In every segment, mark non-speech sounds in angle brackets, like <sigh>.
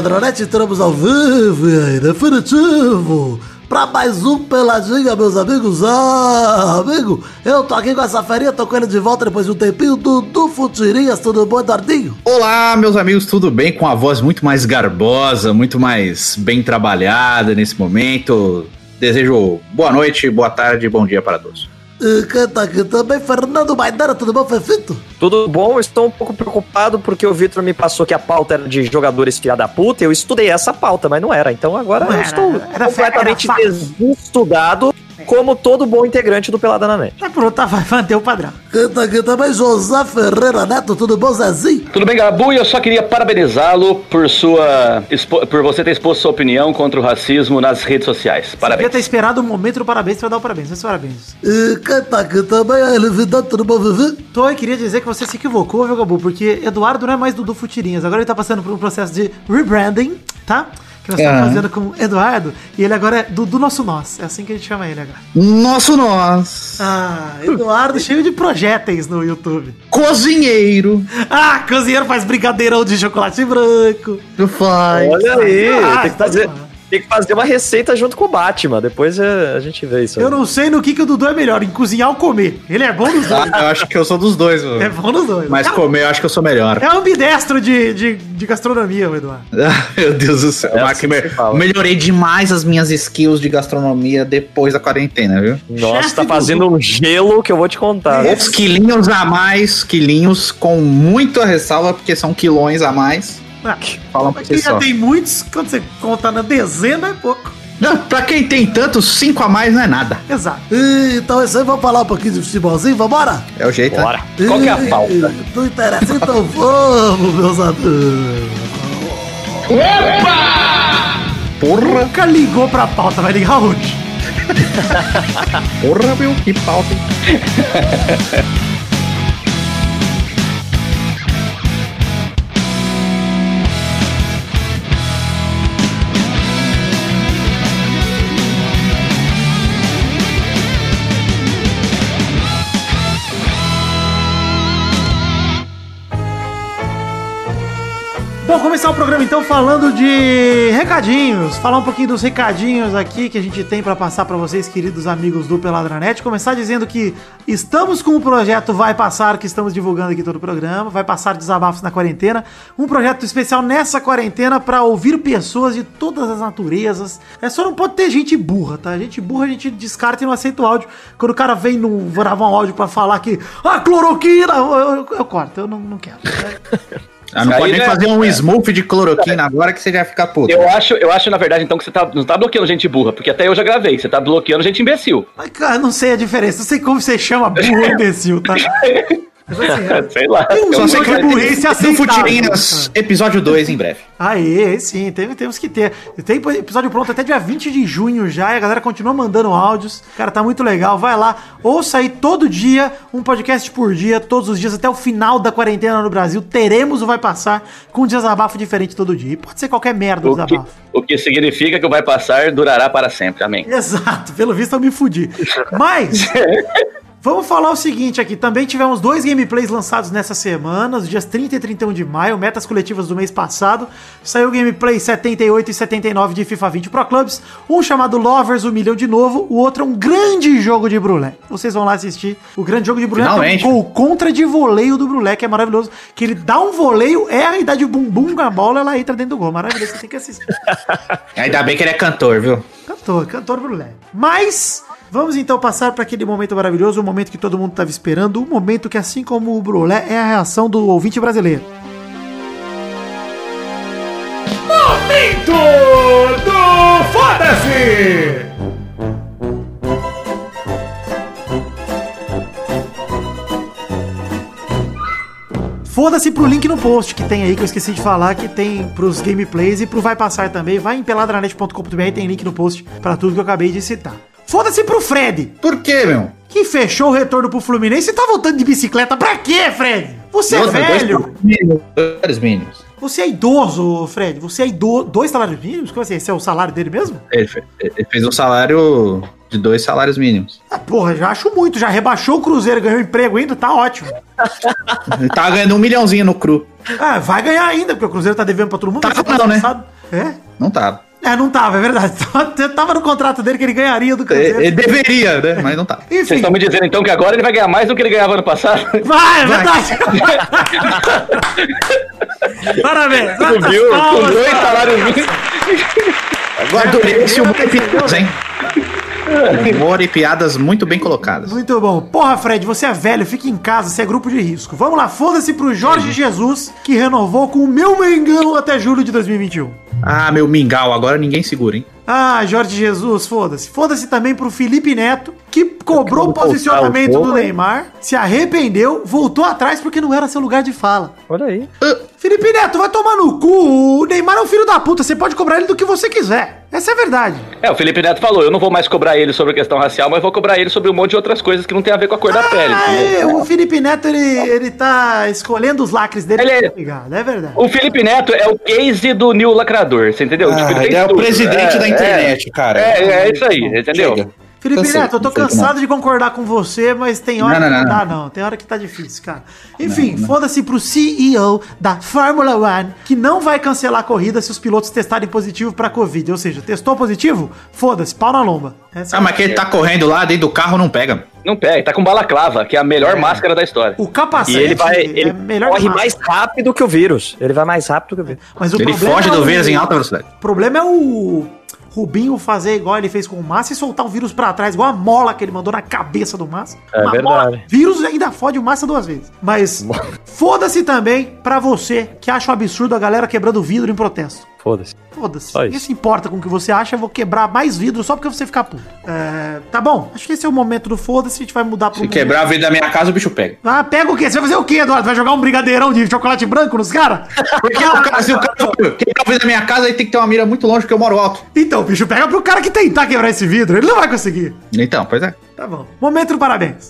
do Peladronete, entramos ao vivo e definitivo pra mais um Peladinha, meus amigos. Ah, amigo, eu tô aqui com essa ferinha, tô com ele de volta depois de um tempinho. Dudu Futirinhas, tudo bom, Eduardinho? Olá, meus amigos, tudo bem? Com a voz muito mais garbosa, muito mais bem trabalhada nesse momento. Desejo boa noite, boa tarde, bom dia para todos. Quem tá aqui também, Fernando Maidana, tudo bom, Fefito? Tudo bom? Estou um pouco preocupado porque o Vitor me passou que a pauta era de jogadores filha da puta. Eu estudei essa pauta, mas não era. Então agora Não eu era, estou era- completamente era desestudado, como todo bom integrante do Pelada na Net. Mas pronto, tá, vai manter o padrão. Tá aqui também, José Ferreira Neto, tudo bom, Zezinho? Tudo bem, Gabu? E eu só queria parabenizá-lo por sua por você ter exposto sua opinião contra o racismo nas redes sociais. Devia Parabéns. ter esperado o momento do parabéns pra dar o parabéns. Mas parabéns. E tá aqui também, é ele, Vidão, tudo bom, Vivi? Tô e queria dizer que você se equivocou, viu, Gabu? Porque Eduardo não é mais Dudu Futirinhas. Agora ele tá passando por um processo de rebranding, tá? Que nós estamos Ah. fazendo com o Eduardo. E ele agora é Dudu Nosso Nós. É assim que a gente chama ele agora. Nosso nós, Ah, Eduardo cheio de projéteis no YouTube. cozinheiro, Ah, cozinheiro faz brigadeirão de chocolate branco. faz. Olha aí, Ah, tem, que tá fazer, demais. Tem que fazer uma receita junto com o Batman. Depois é, a gente vê isso. aí. Eu não sei no que, que o Dudu é melhor, em cozinhar ou comer. Ele é bom nos dois. Ah, eu acho que eu sou dos dois, mano. É bom nos dois. Mas é, comer, eu acho que eu sou melhor. é ambidestro de, de, de gastronomia, o Eduardo. <laughs> Ah, Meu Deus do céu. É assim me- melhorei demais as minhas skills de gastronomia depois da quarentena, viu? Nossa, Chefe tá fazendo um gelo que eu vou te contar. Os quilinhos a mais, quilinhos com muita ressalva, porque são quilões a mais. Ah, Falam pra quem você já só. tem muitos, quando você conta na dezena, é pouco. Não, pra quem tem tantos, cinco a mais não é nada. Exato. E, então é isso aí, vamos falar um pouquinho de futebolzinho, vambora? É o jeito, né? Bora. Qual que é a pauta? Não interessa, então vamos, meus amigos. Porra, Nunca ligou pra pauta, vai ligar hoje. <laughs> porra, meu, que pauta. <laughs> Bom, começar o programa então falando de recadinhos. Falar um pouquinho dos recadinhos aqui que a gente tem pra passar pra vocês, queridos amigos do Peladranet. Começar dizendo que estamos com o projeto Vai Passar, que estamos divulgando aqui todo o programa. Vai Passar Desabafos na Quarentena. Um projeto especial nessa quarentena pra ouvir pessoas de todas as naturezas. É só não pode ter gente burra, tá? Gente burra a gente descarta e não aceita o áudio. Quando o cara vem no gravar um áudio pra falar que ah, cloroquina, eu, eu- eu corto, eu não, não quero. <laughs> Ah, não pode nem né? fazer um smooth de cloroquina agora que você já fica puto. Eu acho, eu acho, na verdade, então, que você tá, não tá bloqueando gente burra, porque até eu já gravei. Você tá bloqueando gente imbecil. Mas, cara, eu não sei a diferença. Não sei como você chama burro ou imbecil, tá? <laughs> Mas, assim, <laughs> é- Sei lá. Tem um que burrice ter no aceitável. Futirinhas, episódio 2 em breve. Aí, sim, tem, temos que ter. Tem episódio pronto até dia 20 de junho já, e a galera continua mandando áudios. Cara, tá muito legal. Vai lá, ouça aí todo dia, um podcast por dia, todos os dias, até o final da quarentena no Brasil. Teremos o Vai Passar com um desabafo diferente todo dia. E pode ser qualquer merda o O que, desabafo. o que significa que o vai passar durará para sempre. Amém. Exato, pelo visto eu me fudi. Mas, <laughs> vamos falar o seguinte aqui. Também tivemos dois gameplays lançados nessa semana, os dias 30 e 31 de maio, metas coletivas do mês passado. Saiu o gameplay 78 e 79 de FIFA 20 Pro Clubs. Um chamado Lovers, um milhão de novo. O outro é um grande jogo de brulé. Vocês vão lá assistir o grande jogo de brulé. é Finalmente. um gol contra de voleio do brulé, que é maravilhoso. Que ele dá um voleio, erra e dá de bumbum com a bola, ela entra dentro do gol. Maravilhoso, você tem que assistir. <laughs> Ainda bem que ele é cantor, viu? Cantor, cantor brulé. Mas vamos então passar para aquele momento maravilhoso, o momento que todo mundo estava esperando, o momento que assim como o brulé é a reação do ouvinte brasileiro. Momento do Foda-se! Foda-se pro link no post que tem aí, que eu esqueci de falar, que tem pros gameplays e pro Vai Passar também. Vai em peladranet.com.br, tem link no post para tudo que eu acabei de citar. Foda-se pro Fred, Por quê, meu? Que fechou o retorno pro Fluminense e tá voltando de bicicleta. Pra quê, Fred? Você é Nossa, dois velho. Dois mínimos. Você é idoso, Fred. Você é idoso. Dois salários mínimos? Como assim? Esse é o salário dele mesmo? Ele fe- ele fez um salário de dois salários mínimos. Ah, porra, já acho muito. Já rebaixou o Cruzeiro, ganhou emprego ainda, tá ótimo. Tava ganhando um milhãozinho no cru. Ah, vai ganhar ainda, porque o Cruzeiro tá devendo pra todo mundo. Tá, não, né? passado- É? Não tava. É, não tava, é verdade. <laughs> Tava no contrato dele que ele ganharia do Cruzeiro. Ele deveria, né? Mas não tava. Vocês Enfim, estão me dizendo então que agora ele vai ganhar mais do que ele ganhava ano passado? <laughs> vai, é verdade. <laughs> Parabéns. Subiu com dois salários mínimos. Agora adorei esse humor e piadas, hein? Humor e piadas muito bem colocadas. Muito bom. Porra, Fred, você é velho, fica em casa, você é grupo de risco. Vamos lá, foda-se pro Jorge Jesus, que renovou com o meu Mengão até julho de 2021. Ah, meu mingau, agora ninguém segura, hein? Ah, Jorge Jesus, foda-se. Foda-se também pro Felipe Neto, que cobrou o posicionamento do? Neymar, se arrependeu, voltou atrás porque não era seu lugar de fala. Olha aí. Felipe Neto, vai tomar no cu. O Neymar é um filho da puta, você pode cobrar ele do que você quiser. Essa é a verdade. É, o Felipe Neto falou, eu não vou mais cobrar ele sobre a questão racial, mas vou cobrar ele sobre um monte de outras coisas que não tem a ver com a cor da pele. Ah, é, o Felipe Neto, ele, ele tá escolhendo os lacres dele. Ele é- ligado, é verdade. O Felipe Neto é o case do Nil Lacrador, você entendeu? Tipo, Ah, tem ele é o presidente É, da é. internet, cara. É, é isso aí, entendeu? Chega. Felipe Cansei, Neto, eu tô não cansado de concordar com você, mas tem hora Não, que não, não, não, dá, não. não. Tem hora que tá difícil, cara. Enfim, foda-se pro CEO da Fórmula One, que não vai cancelar a corrida se os pilotos testarem positivo pra Covid. Ou seja, testou positivo? Foda-se, pau na lomba. Essa é Ah, mas que ele tá correndo lá dentro do carro não pega. Não pega, tá com balaclava, que é a melhor máscara da história. O capacete E ele vai. é Ele melhor corre mais rápido que o vírus. Ele vai mais rápido que o vírus. Mas o Ele foge é do vírus em alta velocidade. O problema é o Rubinho fazer igual ele fez com o Massa e soltar o vírus pra trás, igual a mola que ele mandou na cabeça do Massa. É Uma verdade. mola. Vírus ainda fode o Massa duas vezes. Mas foda-se também pra você que acha um absurdo a galera quebrando vidro em protesto. Foda-se. Foda-se. Isso. Importa com o que você acha, eu vou quebrar mais vidro só porque você ficar puto. É, tá bom, acho que esse é o momento do foda-se, a gente vai mudar pro Se momento- quebrar a vida da minha casa, o bicho pega. Ah, pega o quê? Você vai fazer o quê, Eduardo? Vai jogar um brigadeirão de chocolate branco nos caras? Porque o cara, se o cara quebrar a vida da minha casa, ele tem que ter uma mira muito longe, porque eu moro alto. Então, bicho, pega pro cara que tentar quebrar esse vidro. Ele não vai conseguir. Então, pois é. Tá bom. Momento do parabéns.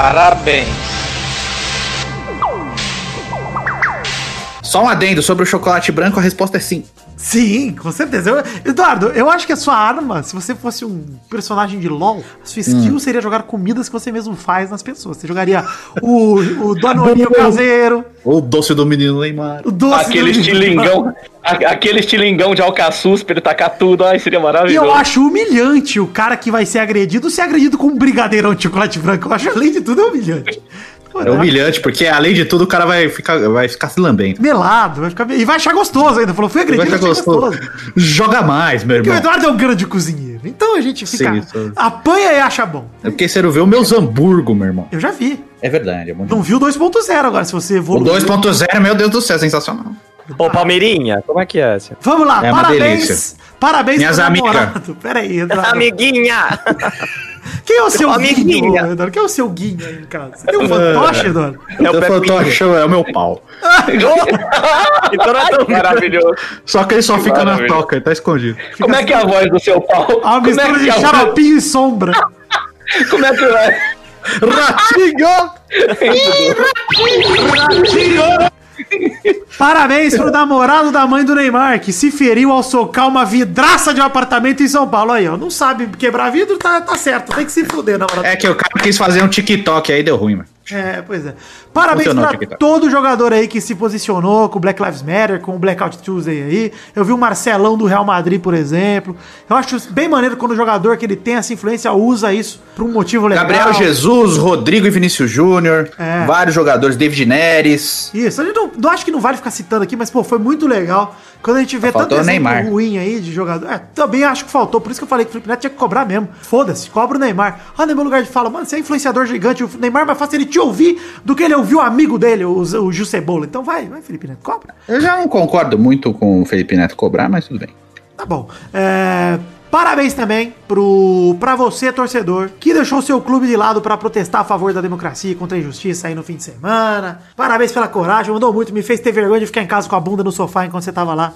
Parabéns. Só um adendo sobre o chocolate branco, a resposta é sim. Sim, com certeza. Eu- Eduardo, eu acho que a sua arma, se você fosse um personagem de LoL, a sua skill seria jogar comidas que você mesmo faz nas pessoas. Você jogaria o, o <laughs> Danoninho caseiro, O doce do menino Neymar. o doce Aquele do- estilingão, a- aquele estilingão de alcaçuz pra ele tacar tudo, ai, seria E maravilhoso. eu acho humilhante o cara que vai ser agredido ser agredido com um brigadeirão de chocolate branco. Eu acho, além de tudo, é humilhante. Pô, É humilhante, porque além de tudo o cara vai ficar, vai ficar se lambendo. Melado, vai ficar. E vai achar gostoso ainda. Falou, fui Vai agredido, ficar achei gostoso. Joga mais, meu Porque o irmão. Eduardo é um grande cozinheiro. Então a gente fica. Sim, isso. Apanha e acha bom. É porque você não vê o meus hambúrguer, meu irmão. Eu já vi. É verdade, é muito Não viu o 2.0 agora, se você O evoluir. 2.0, meu Deus do céu, sensacional. Ô, Palmeirinha, como é que é? Assim? Vamos lá, É uma parabéns. delícia. Parabéns Minhas pro amigas. namorado. Pera aí, Eduardo. Amiguinha! <laughs> Quem é o seu Amiguinha. guinho, Eduardo? Quem é o seu guinho aí em casa? Você tem um fantoche, Eduardo? É o Eu Pepinho. fantoche é o meu pau. <laughs> Então não é tão Maravilhoso. Só que ele só fica na toca, ele tá escondido. Como é que é a voz do seu pau? A Como é mistura que de é voz- xaropinho e sombra. <laughs> Como é que é? Ratinho! Parabéns pro namorado da mãe do Neymar, que se feriu ao socar uma vidraça de um apartamento em São Paulo. Aí, ó. Não sabe quebrar vidro, tá, tá certo. Tem que se fuder, namorado. É que o cara quis fazer um TikTok aí, deu ruim, mano. É, pois é. Parabéns Funcionou, pra todo jogador aí que se posicionou com o Black Lives Matter, com o Blackout Tuesday aí. Eu vi o Marcelão do Real Madrid, por exemplo. Eu acho bem maneiro quando o jogador que ele tem essa influência usa isso pra um motivo legal. Gabriel Jesus, Rodrigo e Vinícius Júnior, É. vários jogadores, David Neres. Isso, gente não, não acho que não vale ficar citando aqui, mas pô, foi muito legal. Quando a gente vê Faltou tanto o Neymar. ruim aí de jogador. É, também acho que faltou, por isso que eu falei que o Felipe Neto tinha que cobrar mesmo. Foda-se, cobra o Neymar. Ah, no meu lugar de fala, mano, você é influenciador gigante, o Neymar é mais fácil ele te ouvir do que ele ouvir o amigo dele, o, o Gil Cebola. Então vai, vai, Felipe Neto, cobra. Eu já não concordo muito com o Felipe Neto cobrar, mas tudo bem. Tá bom. É, Parabéns também pro, pra você, torcedor, que deixou seu clube de lado pra protestar a favor da democracia e contra a injustiça aí no fim de semana. Parabéns pela coragem, mandou muito, me fez ter vergonha de ficar em casa com a bunda no sofá enquanto você tava lá.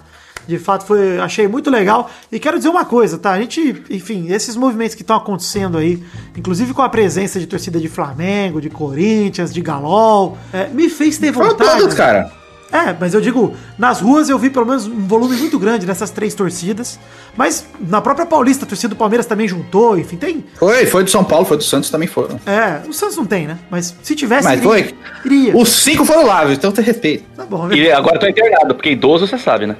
De fato, foi, achei muito legal. E quero dizer uma coisa, tá? A gente, enfim, esses movimentos que estão acontecendo aí, inclusive com a presença de torcida de Flamengo, de Corinthians, de Galol, é, me fez ter Foi vontade. todos, cara. É, mas eu digo, nas ruas eu vi pelo menos um volume muito grande dessas três torcidas. Mas na própria Paulista, a torcida do Palmeiras também juntou, enfim, tem. Foi, foi do São Paulo, foi do Santos também foram. É, o Santos não tem, né? Mas se tivesse. Mas iria. foi. Iria. Os cinco foram lá, então tem respeito. Tá bom, é E agora tô internado, porque idoso você sabe, né?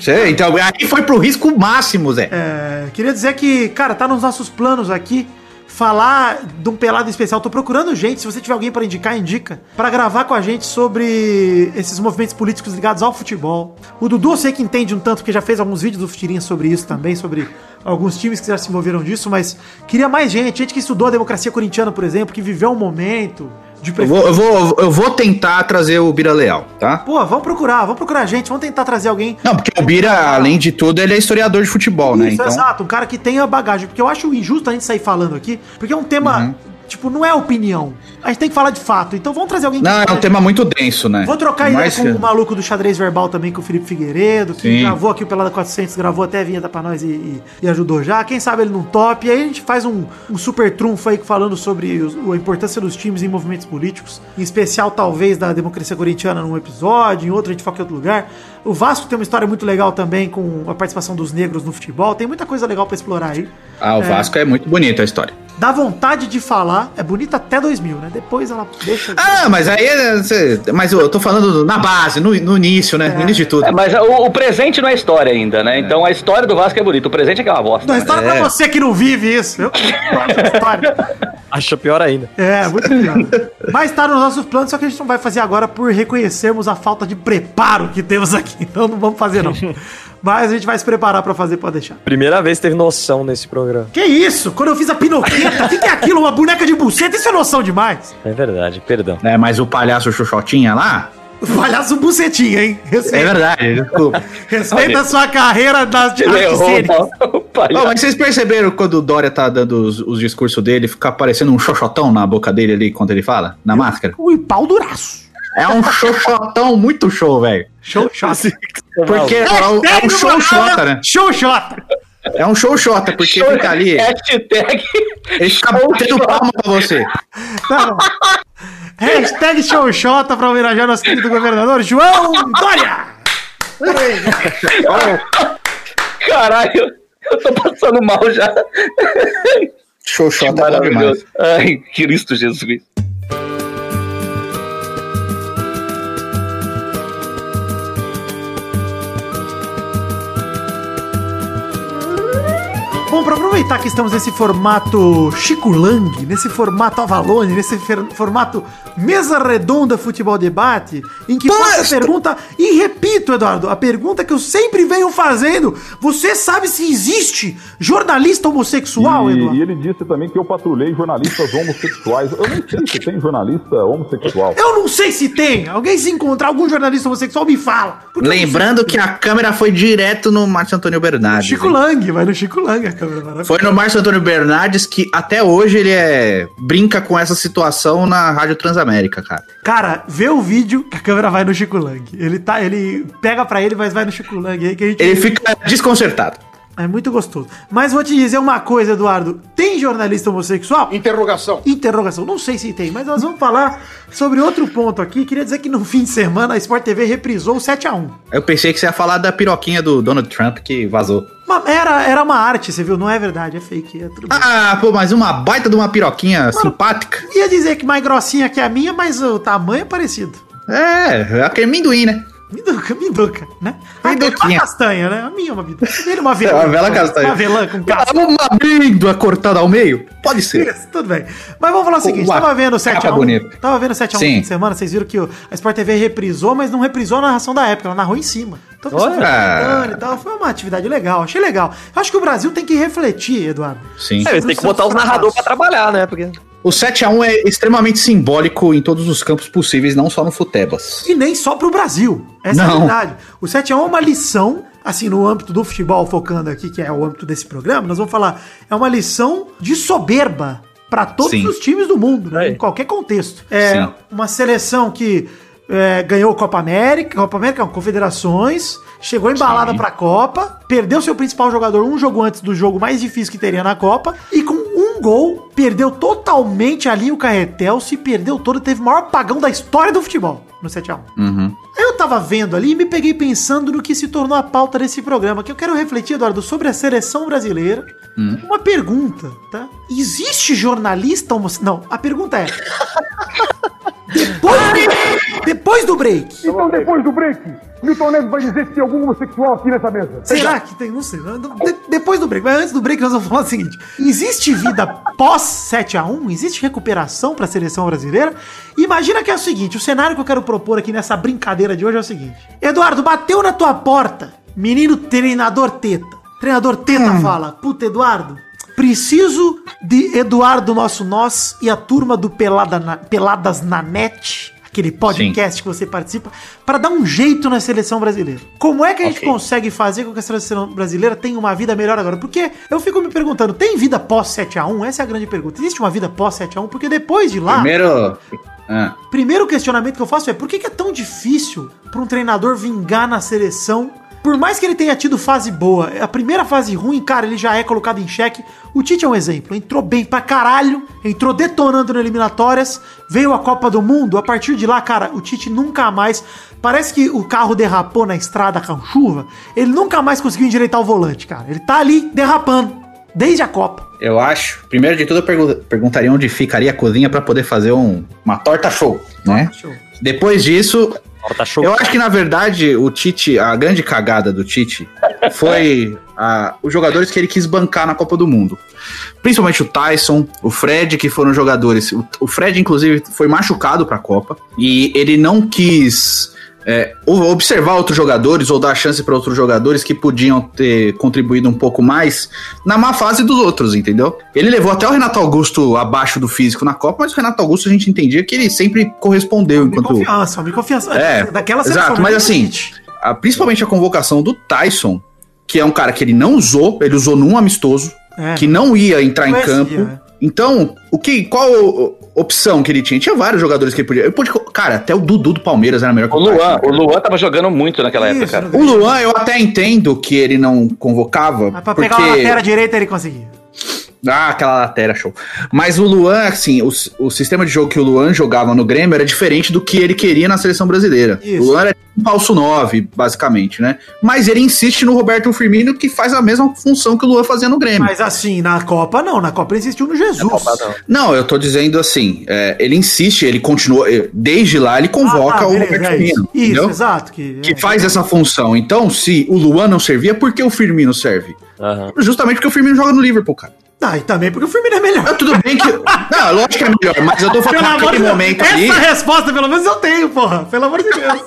Cê, então, aí foi pro risco máximo, Zé. É, queria dizer que, cara, tá nos nossos planos aqui falar de um pelado especial. Tô procurando gente, se você tiver alguém pra indicar, indica, Pra gravar com a gente sobre esses movimentos políticos ligados ao futebol. O Dudu eu sei que entende um tanto, porque já fez alguns vídeos do Futirinha sobre isso também, sobre alguns times que já se envolveram disso, mas queria mais gente, gente que estudou a democracia corintiana, por exemplo, que viveu um momento de Eu vou, eu, vou, eu vou tentar trazer o Bira Leal, tá? Pô, vamos procurar, vamos procurar gente, vamos tentar trazer alguém Não, porque o Bira, além de tudo, ele é historiador de futebol, né? Isso, Então, exato, um cara que tenha bagagem. Porque eu acho injusto a gente sair falando aqui, porque é um tema, Uhum. Tipo, não é opinião. A gente tem que falar de fato. Então vamos trazer alguém que. não, é um tema muito denso, né? Vou trocar ideia Mais com que- o maluco do xadrez verbal também, com o Felipe Figueiredo, que Sim. gravou aqui o Pelada 400, gravou até a vinheta pra nós e, e- e ajudou já. Quem sabe ele não top. E aí a gente faz um, um super trunfo aí falando sobre os- a importância dos times em movimentos políticos, em especial talvez da democracia corintiana num episódio, em outro a gente foca em outro lugar. O Vasco tem uma história muito legal também com a participação dos negros no futebol. Tem muita coisa legal pra explorar aí. Ah, o Vasco é muito bonito a história. Dá vontade de falar, é bonita até 2000, né? Depois ela deixa. Ah, mas aí. é, cê- Mas eu tô falando na base, no, no início, né? No início de tudo. É, mas o, o presente não é história ainda, né? Então a história do Vasco é bonita, o presente é que é uma bosta. Não, história É. pra você que não vive isso. Eu gosto da história. Acho pior ainda. É, muito pior. Mas tá nos nossos planos, só que a gente não vai fazer agora por reconhecermos a falta de preparo que temos aqui. Então não vamos fazer, não. Mas a gente vai se preparar pra fazer, pode deixar. Primeira vez que teve noção nesse programa. Que isso? Quando eu fiz a pinoqueta, o que, que é aquilo? Uma boneca de buceta? Isso é noção demais. É verdade, perdão. É, mas o palhaço Xuxotinha lá. Palhaço bucetinha, hein? É Respeita, verdade, desculpa. respeita a sua carreira das Ele artes errou, cênicas. o Palhaço. mas vocês perceberam quando o Dória tá dando os, os discursos dele, fica parecendo um xoxotão na boca dele ali quando ele fala? Na máscara? Ui, pau duraço. É um xoxotão muito show, velho. Show shot. Porque é, um- é um show xota, né? Show. É um show porque fica ali, Hashtag. ele fica batendo palma pra você. Tá bom. Hashtag showshota pra homenagear nosso querido governador João Dória. Caralho, eu tô passando mal já. Show xota é. Maravilhoso. Ai, Cristo Jesus. Aproveitar que estamos nesse formato Chico Lang, nesse formato Avalone, nesse formato Mesa Redonda Futebol Debate, em que faço a pergunta, e repito, Eduardo, a pergunta que eu sempre venho fazendo, você sabe se existe jornalista homossexual, E, Eduardo? e ele disse também que eu patrulhei jornalistas homossexuais. Eu não sei se tem jornalista homossexual. Eu não sei se tem. Alguém se encontrar algum jornalista homossexual, me fala. Lembrando que a câmera foi direto no Márcio Antônio Bernardes. Chico hein? Lang, vai no Chico Lang a câmera. Foi no Márcio Antônio Bernardes que até hoje ele é brinca com essa situação na Rádio Transamérica, cara. Cara, vê o vídeo que a câmera vai no Chico Lang. Ele tá, ele pega pra ele, mas vai no Chico Lang aí que a gente Ele fica desconcertado. É muito gostoso. Mas vou te dizer uma coisa, Eduardo. Tem jornalista homossexual? Interrogação. Interrogação. Não sei se tem, mas nós vamos falar sobre outro ponto aqui. Queria dizer que no <laughs> fim de semana a Sport TV reprisou o 7 a 1. Eu pensei que você ia falar da piroquinha do Donald Trump que vazou. Era, era uma arte, você viu? Não é verdade, é fake. É. Ah, pô, mas uma baita de uma piroquinha simpática. Ia dizer que mais grossinha que a minha, mas o tamanho é parecido. É, é aquele amendoim, né? Minduca, minduca, né? A dele é uma Minduquinha. castanha, né? A minha é uma minduca. É uma avelã. <laughs> É uma bela castanha. Uma avelã com casca. Uma amêndoa cortada ao meio? Pode ser. Isso, tudo bem. Mas vamos falar o seguinte, tava vendo o 7x1. capa bonita. Tava vendo o 7x1 Sim. fim de semana, vocês viram que o- a Sport TV reprisou, mas não reprisou a narração da época, ela narrou em cima. Então, Olha. e tal, foi uma atividade legal, achei legal. Eu acho que o Brasil tem que refletir, Eduardo. Sim. É, eles têm que botar os narradores pra trabalhar, né? Porque O 7x1 é extremamente simbólico em todos os campos possíveis, não só no Futebas. E nem só pro Brasil. Essa é a Não. verdade. O 7x1 é uma lição, assim, no âmbito do futebol, focando aqui, que é o âmbito desse programa, nós vamos falar, é uma lição de soberba para todos Sim. os times do mundo, né? É. Em qualquer contexto. É Sim. uma seleção que é, ganhou Copa América, Copa América, não, Confederações, chegou embalada Sim. pra Copa, perdeu seu principal jogador um jogo antes do jogo mais difícil que teria na Copa, e com um gol, perdeu totalmente ali o Carretel, se perdeu todo, teve o maior apagão da história do futebol no 7x1. Uhum. Aí eu tava vendo ali e me peguei pensando no que se tornou a pauta desse programa, que eu quero refletir, Eduardo, sobre a seleção brasileira. Uma pergunta, tá? Existe jornalista homossexual? Não, a pergunta é... <laughs> depois, do, depois do break, Então, depois do break, Milton Neves vai dizer se tem algum homossexual aqui nessa mesa. será que tem? Não sei. De- depois do break, mas antes do break nós vamos falar o seguinte. Existe vida pós 7x1? Existe recuperação pra seleção brasileira? Imagina que é o seguinte, o cenário que eu quero propor aqui nessa brincadeira de hoje é o seguinte. Eduardo, bateu na tua porta, menino treinador teta. Treinador teta fala, puta, Eduardo, preciso de Eduardo Nosso Nós e a turma do Pelada na- Peladas na Net, aquele podcast que você participa, para dar um jeito na seleção brasileira. Como é que a gente Ok. consegue fazer com que a seleção brasileira tenha uma vida melhor agora? Porque eu fico me perguntando, tem vida pós 7x1? Essa é a grande pergunta. Existe uma vida pós 7x1? Porque depois de lá... Primeiro. Ah, Primeiro questionamento que eu faço é por que, que é tão difícil para um treinador vingar na seleção? Por mais que ele tenha tido fase boa, a primeira fase ruim, cara, ele já é colocado em xeque. O Tite é um exemplo. Entrou bem pra caralho, entrou detonando nas eliminatórias, veio a Copa do Mundo. A partir de lá, cara, o Tite nunca mais. Parece que o carro derrapou na estrada com chuva. Ele nunca mais conseguiu endireitar o volante, cara. Ele tá ali derrapando, desde a Copa. eu acho. Primeiro de tudo, eu pergu- perguntaria onde ficaria a cozinha pra poder fazer um, uma torta show, né? Show. Depois disso, Tá eu acho que na verdade o Tite, a grande cagada do Tite foi ah, os jogadores que ele quis bancar na Copa do Mundo. Principalmente o Tyson, o Fred, que foram jogadores. O, o Fred, inclusive, foi machucado pra Copa e ele não quis é, observar outros jogadores ou dar chance para outros jogadores que podiam ter contribuído um pouco mais na má fase dos outros, entendeu? Ele levou até o Renato Augusto abaixo do físico na Copa, mas o Renato Augusto a gente entendia que ele sempre correspondeu de enquanto confiança, de confiança. É, Daquela exato, mas né, assim, a- principalmente a convocação do Tyson, que é um cara que ele não usou, ele usou num amistoso, É. que não ia entrar Não em campo. né? Então, o que, qual opção que ele tinha? Tinha vários jogadores que ele podia. Ele podia cara, até o Dudu do Palmeiras era melhor que O Luan, o. Luan tava jogando muito naquela Isso, época, cara. O Luan, eu até entendo que ele não convocava. Mas pra porque... pegar uma lateral direita ele conseguia. Ah, aquela lateral show. Mas o Luan, assim, o, o sistema de jogo que o Luan jogava no Grêmio era diferente do que ele queria na seleção brasileira. Isso. O Luan era um falso 9, basicamente, né? Mas ele insiste no Roberto Firmino, que faz a mesma função que o Luan fazia no Grêmio. Mas assim, na Copa não. Na Copa ele insistiu no Jesus. Não, eu tô dizendo assim, é, ele insiste, ele continua, eh, desde lá ele convoca Ah, tá, o beleza, Roberto é isso. Firmino, Isso, entendeu? exato. Que, Que é. faz essa função. Então, se o Luan não servia, por que o Firmino serve? Aham. Justamente porque o Firmino joga no Liverpool, cara. Ah, e também porque o Firmino é melhor. Ah, tudo bem que. Não, lógico que é melhor, mas eu tô falando Pelo naquele de momento Essa ali. resposta, pelo menos, eu tenho, porra. Pelo amor de Deus.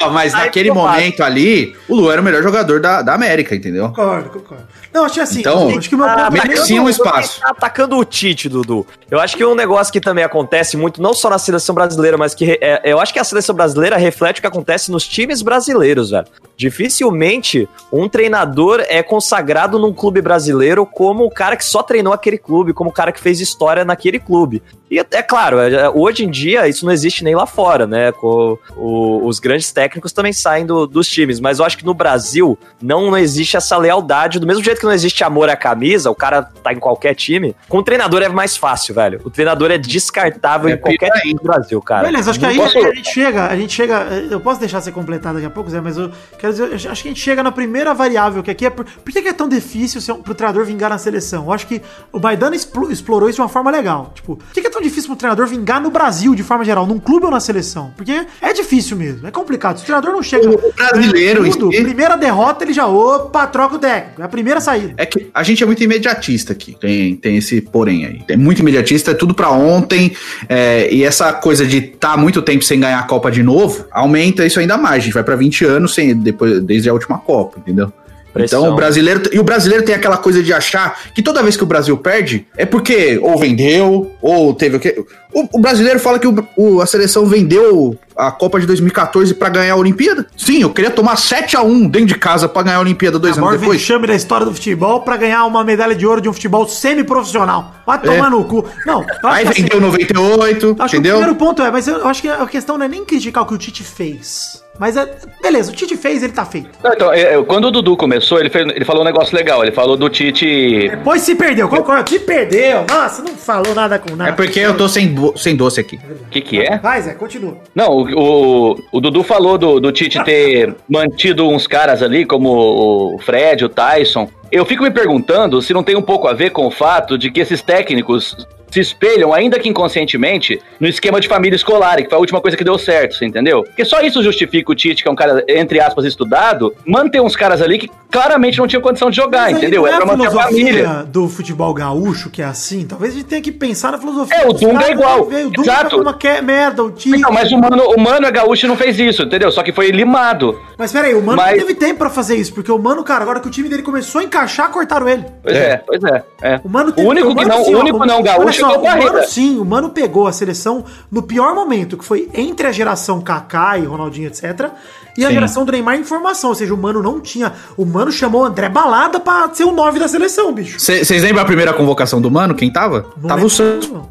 Não, mas Aí naquele momento ali, o Luan era o melhor jogador da, da América, entendeu? concordo, concordo. Não, achei assim. Então, acho que o meu Ah, merecia é Sim, um espaço. tá atacando o Tite, Dudu. Eu acho que um negócio que também acontece muito, não só na seleção brasileira, mas que é, eu acho que a seleção brasileira reflete o que acontece nos times brasileiros, velho. Dificilmente um treinador é consagrado num clube brasileiro como o cara que só treinou aquele clube, como o cara que fez história naquele clube. E é é claro, é, hoje em dia isso não existe nem lá fora, né? Co- o- os grandes técnicos também saem do- dos times, mas eu acho que no Brasil não, não existe essa lealdade, do mesmo jeito que não existe amor à camisa, o cara tá em qualquer time. Com o treinador é mais fácil, velho. O treinador é descartável É em qualquer time do Brasil, cara. Beleza, acho que Não aí posso- a gente chega, a gente chega, eu posso deixar ser completado daqui a pouco, Zé, mas eu quero dizer, eu acho que a gente chega na primeira variável, que aqui é por, por que é tão difícil ser um, pro treinador vingar na seleção? Eu acho que o Maidana explo- explorou isso de uma forma legal. Tipo, por que que é tão difícil pro treinador vingar no Brasil, de forma geral, num clube ou na seleção? Porque é difícil mesmo, é complicado. Se o treinador não chega... O brasileiro tudo, si- primeira derrota, ele já, opa, troca o técnico. É a primeira saída. É que a gente é muito imediatista aqui. Tem, tem esse porém aí. É muito imediatista, é tudo pra ontem. é, e essa coisa de estar muito tempo sem ganhar a Copa de novo, aumenta isso ainda mais. A gente vai pra 20 anos sem, depois, desde a última Copa, entendeu? Então o brasileiro. E o brasileiro tem aquela coisa de achar que toda vez que o Brasil perde é porque ou vendeu, ou teve o quê? O, o brasileiro fala que o- o- a seleção vendeu a Copa de 2014 pra ganhar a Olimpíada. Sim, eu queria tomar 7x1 dentro de casa pra ganhar a Olimpíada dois O anos maior depois. vexame da história do futebol pra ganhar uma medalha de ouro de um futebol semi-profissional. Vai tomar no cu. Não, eu Aí que assim, vendeu 98, Acho entendeu? o primeiro ponto é, mas eu acho que a questão não é nem criticar o que o Tite fez. Mas é. Beleza, o Tite fez, ele tá feito. Então, é, é, quando o Dudu começou, ele, fez- ele falou um negócio legal. Ele falou do Tite. Depois se perdeu, concordo. Se perdeu. Nossa, não falou nada com nada. É porque eu tô sem, bo- sem doce aqui. O que, que é? Vai, Zé, continua. Não, o, o, o Dudu falou do, do Tite ter mantido uns caras ali, como o Fred, o Tyson. Eu fico me perguntando se não tem um pouco a ver com o fato de que esses técnicos se espelham, ainda que inconscientemente, no esquema de família escolar, que foi a última coisa que deu certo, você entendeu? Porque só isso justifica o Tite, que é um cara, entre aspas, estudado, manter uns caras ali que claramente não tinham condição de jogar, Mas entendeu? É é pra a manter a filosofia família. do futebol gaúcho que é assim. Talvez a gente tenha que pensar na filosofia. É, o Dunga é igual. veio. O Dunga Exato. tá uma que merda, o Tite. Não, mas o mano, o mano é gaúcho e não fez isso, entendeu? Só que foi limado. Mas peraí, o Mano Mas- não teve tempo pra fazer isso, porque o Mano, cara, agora que o time dele começou a encaixar, cortaram ele. Pois é, pois é. é. O Mano o único que Mano, não, assim, o ó, único não olha gaúcho só, é o o Mano, Barreira. sim, o Mano pegou a seleção no pior momento, que foi entre a geração Kaká e Ronaldinho, etc. E a Sim. geração do Neymar em formação. Ou seja, o Mano não tinha. O Mano chamou o André Balada pra ser o 9 da seleção, bicho. Vocês lembram a primeira convocação do Mano? Quem tava? Não tava o Santos não.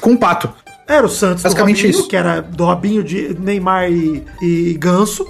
com o Pato. Era o Santos do Basicamente Robinho, isso. que era do Robinho de Neymar e, e Ganso.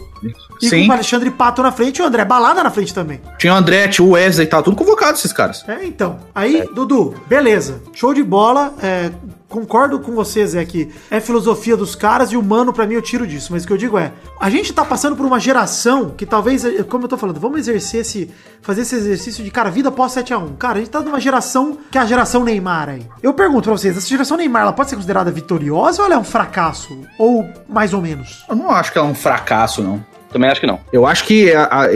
E Sim. com o Alexandre Pato na frente e o André Balada na frente também. Tinha o André, tinha o Wesley, tava tudo convocado esses caras. É, então. Aí, Dudu, beleza. Show de bola. é, concordo com você, Zé, que é filosofia dos caras e o mano, pra mim, eu tiro disso. Mas o que eu digo é, a gente tá passando por uma geração que talvez, é, como eu tô falando, vamos exercer esse, fazer esse exercício de, cara, vida pós 7x1. Cara, a gente tá numa geração que é a geração Neymar aí. Eu pergunto pra vocês, essa geração Neymar, ela pode ser considerada vitoriosa ou ela é um fracasso? Ou mais ou menos? Eu não acho que é um fracasso, não. Também acho que não. Eu acho que, a, a,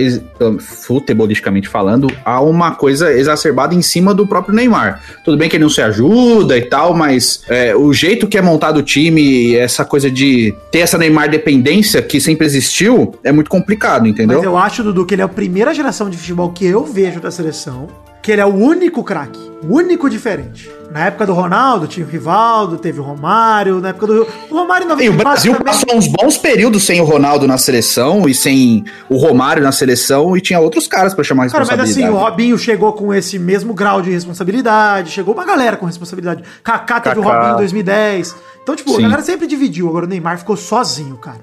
futebolisticamente falando, há uma coisa exacerbada em cima do próprio Neymar. Tudo bem que ele não se ajuda e tal, mas é, o jeito que é montado o time, essa coisa de ter essa Neymar dependência que sempre existiu, é muito complicado, entendeu? Mas eu acho, Dudu, que ele é a primeira geração de futebol que eu vejo da seleção, que ele é o único craque, o único diferente. Na época do Ronaldo, tinha o Rivaldo, teve o Romário, na época do... O Romário em E o 94 Brasil também- passou uns bons períodos sem o Ronaldo na seleção e sem o Romário na seleção e tinha outros caras pra chamar a Cara, mas responsabilidade. assim, o Robinho chegou com esse mesmo grau de responsabilidade, chegou uma galera com responsabilidade. Kaká teve o Kaká. Robinho em 2010. Então, tipo, Sim. a galera sempre dividiu. Agora o Neymar ficou sozinho, cara.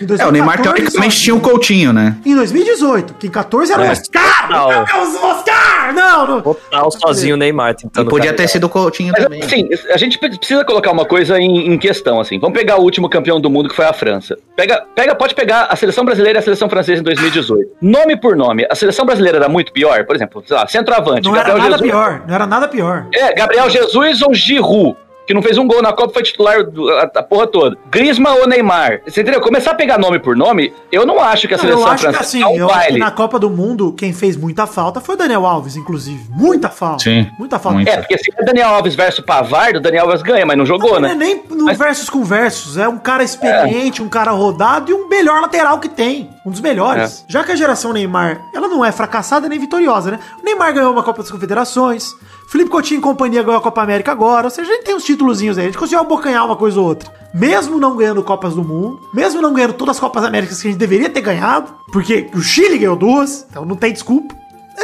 Em É, o Neymar 2014, teoricamente tinha o Coutinho, né? Em 2018, que em 14 era o É. Oscar! Não. Não, o Oscar! Não, não. Total sozinho o Neymar E podia ter sido o Coutinho Mas, também. assim, a gente precisa colocar uma coisa em, em questão, assim. Vamos pegar o último campeão do mundo, que foi a França. Pega, pega, pode pegar a seleção brasileira e a seleção francesa em 2018. Nome por nome, a seleção brasileira era muito pior? Por exemplo, sei lá, centroavante. Não era nada pior. Não era nada pior. É, Gabriel Jesus ou Giroud? Que não fez um gol na Copa, foi titular do- a, a porra toda. Griezmann ou Neymar? Você entendeu? Começar a pegar nome por nome, eu não acho que a Não, seleção eu acho que francesa assim, é um eu acho que baile. na Copa do Mundo, quem fez muita falta foi o Daniel Alves, inclusive. Muita falta. Sim, Muita falta. muito. É, porque se é Daniel Alves versus Pavardo, o Daniel Alves ganha, mas não jogou, Não né? é nem no Mas- versus com versus. É um cara experiente, um cara rodado e um melhor lateral que tem. Um dos melhores. É. Já que a geração Neymar, ela não é fracassada nem vitoriosa, né? O Neymar ganhou uma Copa das Confederações. Felipe Coutinho e companhia ganhou a Copa América agora. Ou seja, a gente tem uns títulozinhos aí. A gente conseguiu abocanhar uma coisa ou outra. Mesmo não ganhando Copas do Mundo, mesmo não ganhando todas as Copas Américas que a gente deveria ter ganhado, porque o Chile ganhou duas, então não tem desculpa.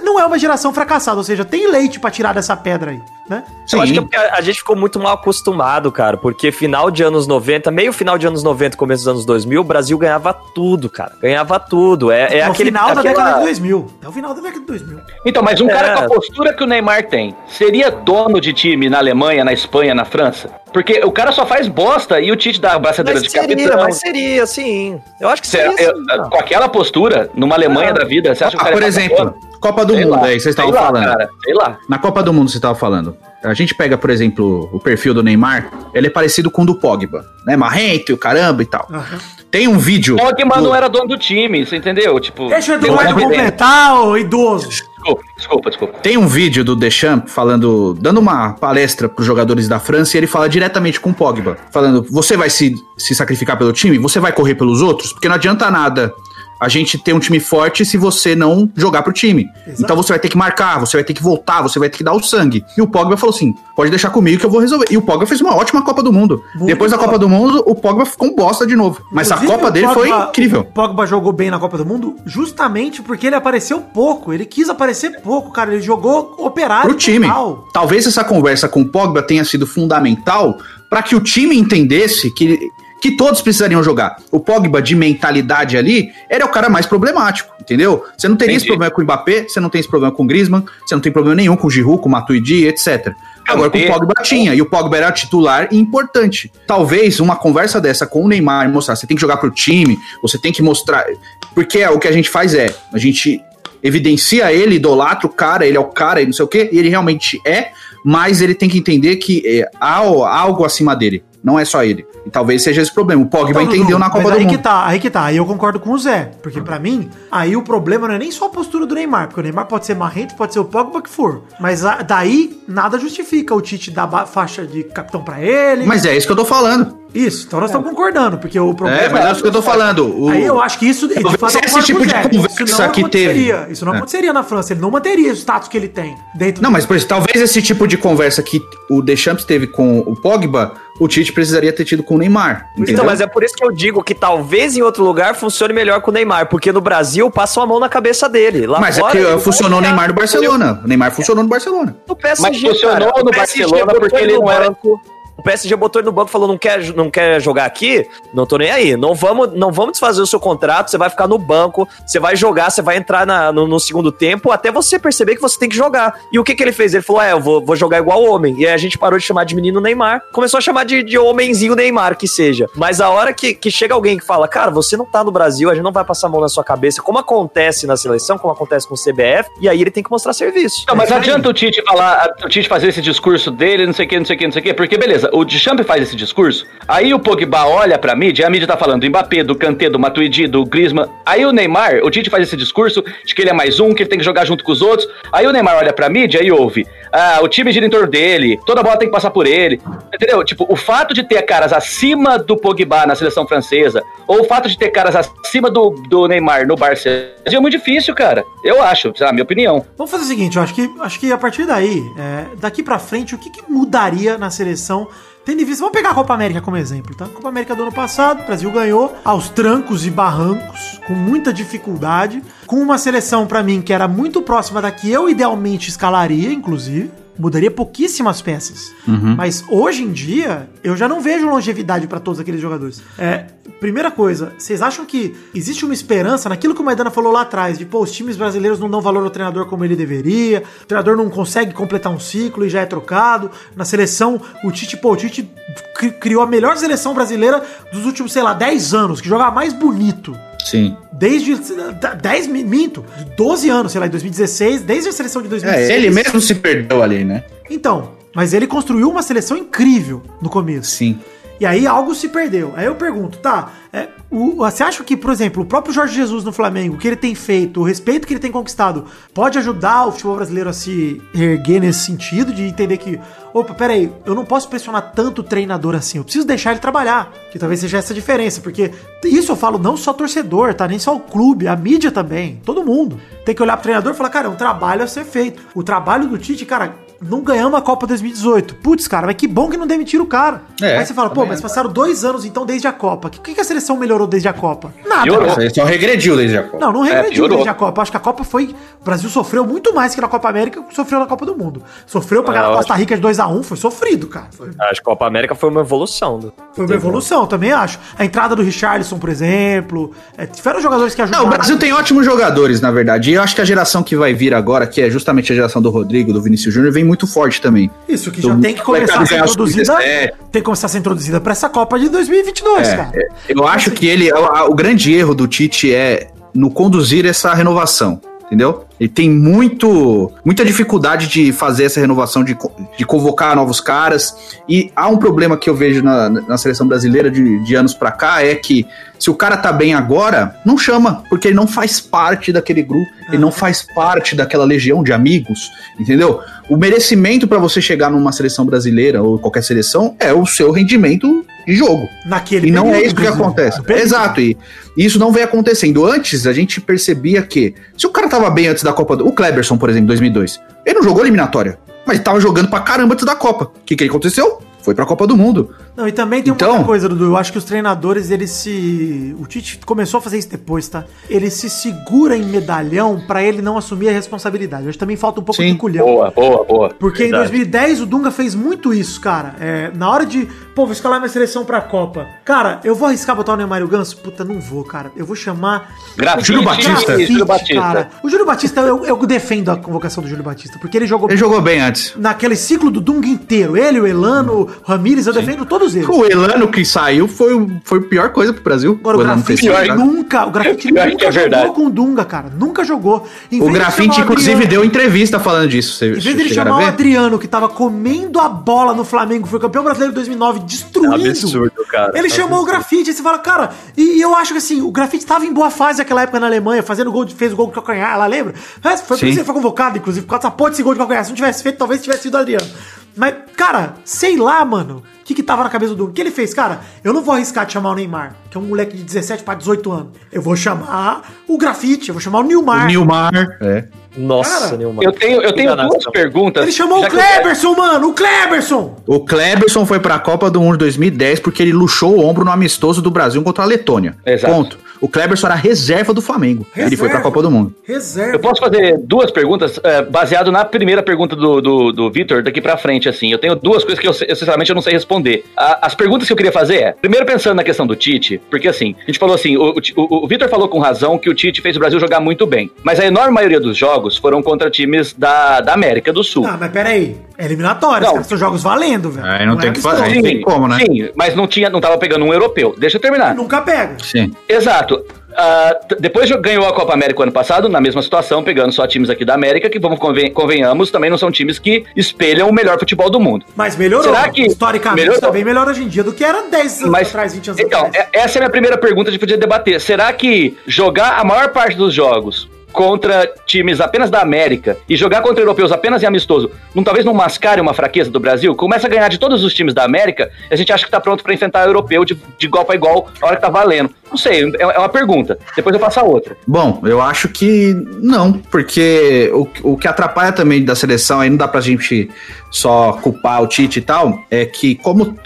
Não é uma geração fracassada, ou seja, tem leite pra tirar dessa pedra aí, né? Eu acho que é Sim. porque a, a gente ficou muito mal acostumado, cara. Porque final de anos 90, meio final de anos 90, começo dos anos 2000, o Brasil ganhava tudo, cara. Ganhava tudo. É, é o aquele. final da aquela- década de 2000. Até o final da década de 2000. Então, mas um É. cara com a postura que o Neymar tem, seria dono de time na Alemanha, na Espanha, na França? Porque o cara só faz bosta e o Tite dá a braçadeira Mas de seria, capitão. mas seria, sim. Eu acho que Cê- seria. eu- sim, com aquela postura, numa Alemanha da vida, você acha que o Ah, cara por é exemplo? Copa do Sei Mundo lá, aí, vocês sei estavam falando. Cara, sei lá. Na Copa do Mundo você estava falando. A gente pega, por exemplo, o perfil do Neymar, ele é parecido com o do Pogba, né? Marrento e o caramba e tal. Tem um vídeo. Pogba do- não era dono do time, você entendeu? Tipo, Deixa o um Eduardo completar, ô idoso. Desculpa, desculpa. Tem um vídeo do Deschamps falando, dando uma palestra pros jogadores da França e ele fala diretamente com o Pogba, falando: "Você vai se, se sacrificar pelo time? Você vai correr pelos outros? Porque não adianta nada a gente ter um time forte se você não jogar pro time. Exato. Então você vai ter que marcar, você vai ter que voltar, você vai ter que dar o sangue. E o Pogba falou assim: pode deixar comigo que eu vou resolver. E o Pogba fez uma ótima Copa do Mundo. Muito Depois da. Copa do Mundo, o Pogba ficou um bosta de novo. Mas Inclusive, a Copa dele foi Pogba- incrível. O Pogba jogou bem na Copa do Mundo justamente porque ele apareceu pouco. Ele quis aparecer pouco, cara. Ele jogou operário. pro time. total. Talvez essa conversa com o Pogba tenha sido fundamental para que o time entendesse que, que todos precisariam jogar. O Pogba, de mentalidade ali, era o cara mais problemático, entendeu? Você não teria esse Entendi. problema com o Mbappé, você não tem esse problema com o Griezmann, você não tem problema nenhum com o Giroud, com o Matuidi, etc. Agora com o. Pogba tinha, e o Pogba era titular e importante. Talvez uma conversa dessa com o Neymar mostrar, você tem que jogar pro time, você tem que mostrar. Porque o que a gente faz é, a gente evidencia ele, idolatra o cara, ele é o cara e não sei o quê, e ele realmente é, mas ele tem que entender que é, há algo acima dele. Não é só ele. E talvez seja esse problema. O Pogba Então, entendeu Dudu, na Copa do aí Mundo. que tá, aí que tá. Aí eu concordo com o Zé. Porque pra mim, aí o problema não é nem só a postura do Neymar. Porque o Neymar pode ser marrento, pode ser o Pogba que for. Mas a- daí, nada justifica o Tite dar faixa de capitão pra ele. Mas é isso que eu tô falando. Isso, então nós estamos concordando. Porque o problema É, mas é isso que eu tô falando. O- Aí eu acho que isso. de fato, eu esse concordo tipo o de conversa isso não que teve. aconteceria. Isso não É. aconteceria na França. Ele não manteria o status que ele tem dentro Não, mas por isso, talvez esse tipo de conversa que o Deschamps teve com o Pogba, o Tite precisaria ter tido com o Neymar. Entendeu? Então, mas é por isso que eu digo que talvez em outro lugar funcione melhor com o Neymar, porque no Brasil passam a mão na cabeça dele. Lá Mas é fora, que ele uh, vai funcionou o Neymar no? Barcelona. O Neymar funcionou no Barcelona. No PSG, Mas funcionou cara, no o PSG Barcelona porque ele no não era-. O PSG botou ele no banco e falou: não quer, não quer jogar aqui? Não tô nem aí. Não vamos, não vamos desfazer o seu contrato. Você vai ficar no banco, você vai jogar, você vai entrar na- no, no segundo tempo até você perceber que você tem que jogar. E o que, que ele fez? Ele falou: é, eu vou, vou jogar igual homem. E aí a gente parou de chamar de menino Neymar. Começou a chamar de, de homenzinho Neymar, que seja. Mas a hora que, que chega alguém que fala: cara, você não tá no Brasil, a gente não vai passar a mão na sua cabeça, como acontece na seleção, como acontece com o CBF, e aí ele tem que mostrar serviço. Não, mas adianta o Tite falar, o Tite fazer esse discurso dele, não sei o que, não sei o que, não sei o que, porque beleza, o Deschamps faz esse discurso, aí o Pogba olha pra mídia, a mídia tá falando do Mbappé, do Kanté, do Matuidi, do Griezmann, aí o Neymar, o Tite faz esse discurso de que ele é mais um, que ele tem que jogar junto com os outros, aí o Neymar olha pra mídia e ouve, ah, o time gira em torno dele, toda bola tem que passar por ele, entendeu? Tipo, o fato de ter caras acima do Pogba na seleção francesa, ou o fato de ter caras acima do, do Neymar no Barcelona, é muito difícil, cara, eu acho, sei lá, minha opinião. Vamos fazer o seguinte, eu acho que, acho que a partir daí, é, daqui pra frente, o que, que mudaria na seleção? Tendo em vista, vamos pegar a Copa América como exemplo, tá? Copa América do ano passado, o Brasil ganhou aos trancos e barrancos, com muita dificuldade, com uma seleção pra mim que era muito próxima da que eu idealmente escalaria, inclusive. Mudaria pouquíssimas peças. Mas hoje em dia, eu já não vejo longevidade pra todos aqueles jogadores. É, primeira coisa, vocês acham que existe uma esperança naquilo que o Maidana falou lá atrás, de pô, os times brasileiros não dão valor ao treinador como ele deveria, o treinador não consegue completar um ciclo e já é trocado. Na seleção, o Tite, pô, o Tite cri- criou a melhor seleção brasileira dos últimos, sei lá, 10 anos, que jogava mais bonito. Sim. Desde 10, mi- minto, de 12 anos, sei lá, em 2016, desde a seleção de 2016. É, ele mesmo se perdeu ali, né? Então, mas ele construiu uma seleção incrível no começo. Sim. E aí algo se perdeu. Aí eu pergunto, tá? é, o- você acha que, por exemplo, o próprio Jorge Jesus no Flamengo, o que ele tem feito, o respeito que ele tem conquistado, pode ajudar o futebol brasileiro a se erguer nesse sentido, de entender que, opa, peraí, eu não posso pressionar tanto o treinador assim, eu preciso deixar ele trabalhar. Que talvez seja essa a diferença, porque isso eu falo não só torcedor, tá? Nem só o clube, a mídia também, todo mundo. Tem que olhar pro treinador e falar, cara, é um trabalho a ser feito. O trabalho do Tite, cara, não ganhamos a Copa 2018. Putz, cara, mas que bom que não demitiram o cara. É, Aí você fala, pô, mas é. passaram dois anos então desde a Copa. O que, que a seleção melhorou desde a Copa? Nada. Piorou. Ele só regrediu desde a Copa. Não, não regrediu piorou. desde a Copa. Acho que a Copa foi. O Brasil sofreu muito mais que na Copa América que sofreu na Copa do Mundo. Sofreu pra Ah, ganhar Costa Rica de 2x1, foi sofrido, cara. Foi, Acho que a Copa América foi uma evolução. Do... foi uma evolução, também acho. A entrada do Richarlison, por exemplo. É, tiveram jogadores que ajudaram. Não, o Brasil tem ótimos jogadores, na verdade. E eu acho que a geração que vai vir agora, que é justamente a geração do Rodrigo, do Vinícius Júnior, vem muito forte também. Isso, que do já tem que começar a ser introduzida. 17. Tem que começar a ser introduzida pra essa Copa de 2022, É, cara. é, eu acho que ele. O, o grande erro do Tite é no conduzir essa renovação. Entendeu? Ele tem muito, muita dificuldade de fazer essa renovação, de, de convocar novos caras. E há um problema que eu vejo na, na seleção brasileira de, de anos pra cá: é que se o cara tá bem agora, não chama, porque ele não faz parte daquele grupo, ele não faz parte daquela legião de amigos, entendeu? O merecimento pra você chegar numa seleção brasileira ou qualquer seleção é o seu rendimento de jogo. Naquele E não é isso que acontece. Exato, e isso não vem acontecendo. Antes, a gente percebia que, se o cara tava bem antes da Copa do... O Kleberson, por exemplo, em 2002, ele não jogou eliminatória, mas tava jogando pra caramba antes da Copa. O que que aconteceu? Foi pra Copa do Mundo. Não, e também tem Então- uma outra coisa, Dudu. Eu acho que os treinadores, eles se. O Tite começou a fazer isso depois, tá? Ele se segura em medalhão pra ele não assumir a responsabilidade. Eu acho que também falta um pouco Sim. de culhão. Boa, boa, boa. Porque em Verdade. 2010 o Dunga fez muito isso, cara. É, na hora de, pô, vou escalar minha seleção pra Copa. Cara, eu vou arriscar botar o Neymar e o Ganso? Puta, não vou, cara. Eu vou chamar. Grafite, Júlio Batista. Júlio Grafite, Batista. Cara. O Júlio Batista, eu, eu defendo a convocação do Júlio Batista, porque ele jogou Ele jogou bem antes. naquele ciclo do Dunga inteiro. Ele, o Elano, o Ramires, eu defendo todos eles. O Elano que saiu foi, o- foi a pior coisa pro Brasil. Agora, o Elano Grafite nunca, o Grafite nunca é verdade. jogou com o Dunga, cara. Nunca jogou. Em O Grafite, inclusive, Adriano- deu entrevista falando disso. Você Em vez dele chegaram chamar o? Adriano, que tava comendo a bola no Flamengo, foi campeão brasileiro de 2009, destruindo. Absurdo, cara. Ele chamou o Grafite, aí você fala, cara, e, e eu acho que assim, o Grafite tava em boa fase naquela época na Alemanha, fazendo gol, fez o gol de calcanhar, lá lembra? É, Foi por Sim. isso que ele foi convocado, inclusive, por causa dessa porra desse gol de calcanhar. Se não tivesse feito, talvez tivesse sido o Adriano. Mas, cara, sei lá, mano, o que que tava na cabeça do Dunga. O que ele fez? Cara, eu não vou arriscar de chamar o Neymar, que é um moleque de 17 pra 18 anos. Eu vou chamar o Grafite, eu vou chamar o Nilmar. O Nilmar. É. Nossa, Cara, Nilmar. Eu tenho, eu tenho Enganação. duas perguntas. Ele chamou já o que eu- Kleberson, mano, o Kleberson! O Kleberson foi pra Copa do Mundo de 2010 porque ele luxou o ombro no amistoso do Brasil contra a Letônia. Exato. Ponto. O Kleberson era reserva do Flamengo. Ele foi pra Reserva. Copa do Mundo. Reserva. Eu posso fazer duas perguntas é, baseado na primeira pergunta do, do, do Vitor daqui pra frente, assim. Eu tenho duas coisas que eu, eu, sinceramente eu não sei responder. A- as perguntas que eu queria fazer é, primeiro pensando na questão do Tite, porque assim, a gente falou assim, o, o, o Vitor falou com razão que o Tite fez o Brasil jogar muito bem, mas a enorme maioria dos jogos foram contra times da, da América do Sul. Ah, mas peraí. É eliminatório, Não. São jogos valendo, velho. Aí não tem é que fazer. Aí tem como, né? Sim, mas não tinha, não tava pegando um europeu. Deixa eu terminar. Nunca pega. Sim. Exato. Ah, t- depois de- ganhou a Copa América ano passado, na mesma situação, pegando só times aqui da América, que vamos conven- convenhamos, também não são times que espelham o melhor futebol do mundo. Mas melhorou. Será que Historicamente melhorou? tá bem melhor hoje em dia do que era 10 anos Mas, atrás, 20 anos então, atrás. é- essa é a minha primeira pergunta de poder debater. Será que jogar a maior parte dos jogos contra times apenas da América e jogar contra europeus apenas em amistoso, não, talvez não mascare uma fraqueza do Brasil? Começa a ganhar de todos os times da América a gente acha que tá pronto para enfrentar europeu de, de igual para igual na hora que tá valendo. Não sei, é, é uma pergunta. Depois eu passo a outra. Bom, eu acho que não, porque o, o que atrapalha também da seleção, aí não dá pra gente só culpar o Tite e tal, é que como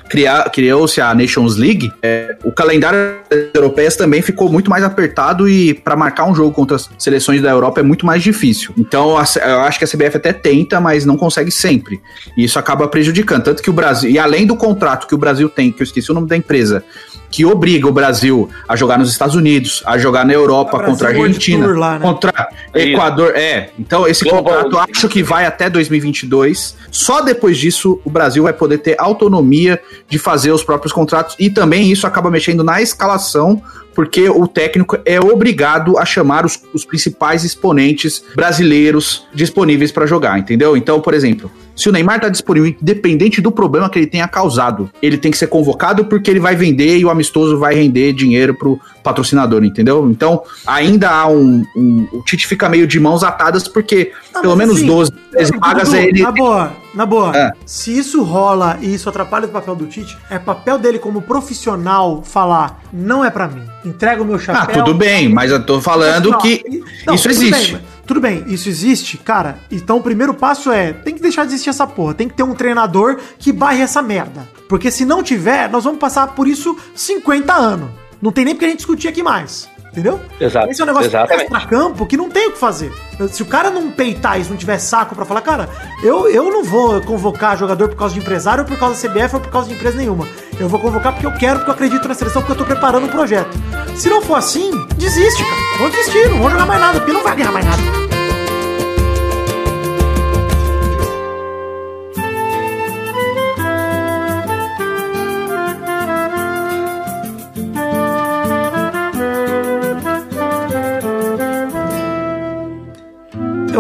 criou-se a Nations League, é, o calendário europeias também ficou muito mais apertado e pra marcar um jogo contra as seleções da Europa é muito mais difícil. Então eu acho que a CBF até tenta, mas não consegue sempre. E isso acaba prejudicando. Tanto que o Brasil, e além do contrato que o Brasil tem, que eu esqueci o nome da empresa, que obriga o Brasil a jogar nos Estados Unidos, a jogar na Europa contra a Argentina, lá, né? contra Isso. Equador, é. Então esse Global. contrato acho que vai até 2022. Só depois disso o Brasil vai poder ter autonomia de fazer os próprios contratos e também isso acaba mexendo na escalação porque o técnico é obrigado a chamar os, os principais exponentes brasileiros disponíveis para jogar, entendeu? Então, por exemplo, se o Neymar tá disponível, independente do problema que ele tenha causado, ele tem que ser convocado porque ele vai vender e o amistoso vai render dinheiro pro patrocinador, entendeu? Então, ainda há um. um- o Tite fica meio de mãos atadas porque pelo menos assim, 12 13 vagas Dudu, é ele. Na boa, na boa. É. Se isso rola e isso atrapalha o papel do Tite, é papel dele como profissional falar, não é pra mim. Entrega o meu Ah, chapéu. tudo bem, mas eu tô falando Não, que não, isso existe. bem, tudo bem, isso existe, cara. Então o primeiro passo é, tem que deixar de existir essa porra. Tem que ter um treinador que barre essa merda. Porque se não tiver, nós vamos passar por isso 50 anos. Não tem nem porque a gente discutir aqui mais. Entendeu? Exato, Esse é um negócio exatamente. extra-campo que não tem o que fazer. Se o cara não peitar isso, não tiver saco pra falar, cara, eu, eu não vou convocar jogador por causa de empresário, ou por causa da CBF, ou por causa de empresa nenhuma. Eu vou convocar porque eu quero, porque eu acredito na seleção, porque eu tô preparando um projeto. Se não for assim, desiste, cara. Vou desistir, não vou jogar mais nada, porque não vai ganhar mais nada.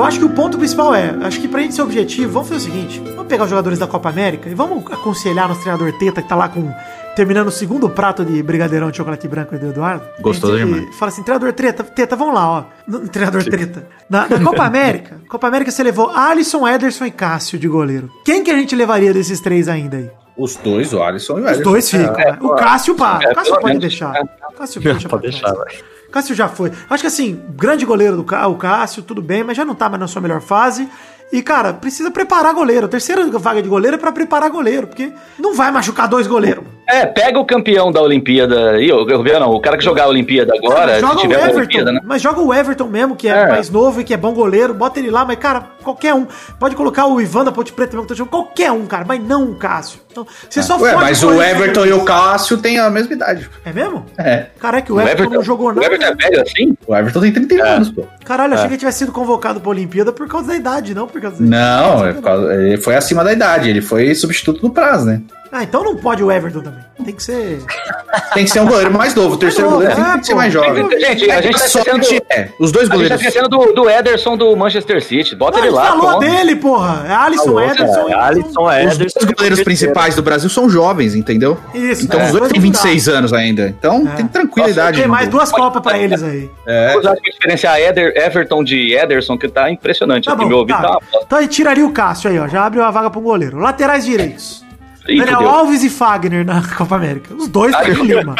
Acho que o ponto principal é, acho que pra gente ser objetivo, vamos fazer o seguinte, vamos pegar os jogadores da Copa América e vamos aconselhar nosso treinador Teta, que tá lá com, terminando o segundo prato de brigadeirão de chocolate branco do Eduardo. Gostoso demais. Fala assim, treinador Treta, Teta, vamos lá, ó. No- Treinador Treta. Na, na Copa América, <laughs> Copa América você levou Alisson, Ederson e Cássio de goleiro. Quem que a gente levaria desses três ainda aí? Os dois, o Alisson e o Os Ederson. dois ficam. É, o Cássio, pá. é, O Cássio pelo pode menos, deixar. é. O Cássio deixa Pode pra deixar, trás. velho. Cássio já foi. Acho que assim, grande goleiro do Cá- o Cássio, tudo bem, mas já não tá mais na sua melhor fase. E, cara, precisa preparar goleiro. A terceira vaga de goleiro é pra preparar goleiro, porque não vai machucar dois goleiros. É, pega o campeão da Olimpíada aí, o, não, o cara que jogar a Olimpíada agora, joga o Everton, né? mas joga o Everton mesmo, que é, É. mais novo e que é bom goleiro, bota ele lá, mas, cara, qualquer um. Pode colocar o Ivan da Ponte Preta mesmo, que jogando, qualquer um, cara, mas não o Cássio. Então, você só Ué, mas o. Everton e o Cássio têm a mesma idade. É mesmo? É. Caraca, que o Everton, não jogou o nada. Everton é velho assim? O Everton tem 31 anos, pô. Caralho, achei que ele tivesse sido convocado pra Olimpíada por causa da idade, não por causa da Não, é por causa- ele foi acima da idade. Ele foi substituto do Praz, né? Ah, então não pode o Everton também. Tem que ser. Tem que ser um goleiro mais novo. O terceiro novo, goleiro é, tem que ser pô. mais jovem. Gente, a gente tá Só esquecendo, que é, os dois a gente tá goleiros. esquecendo do, do Ederson do Manchester City. Bota Ah, ele ele lá, falou pronto. dele, porra. É Alisson, Falou, Ederson. É, Alisson, Os Ederson. dois goleiros principais do Brasil são jovens, entendeu? Isso, Então é. os dois têm não dá. 26 anos ainda. Então É. tem tranquilidade. Tem mais duas copas pra eles aí. É. Eu acho que diferenciar Eder, Everton de Ederson, que tá impressionante. Tá aqui, bom. meu ouvido tá. tá uma. Então aí tiraria o Cássio aí, ó. Já abriu a vaga pro goleiro. Laterais direitos. Daniel fudeu. Alves e Fagner na <laughs> Copa América. Os dois Ai, pro Lima.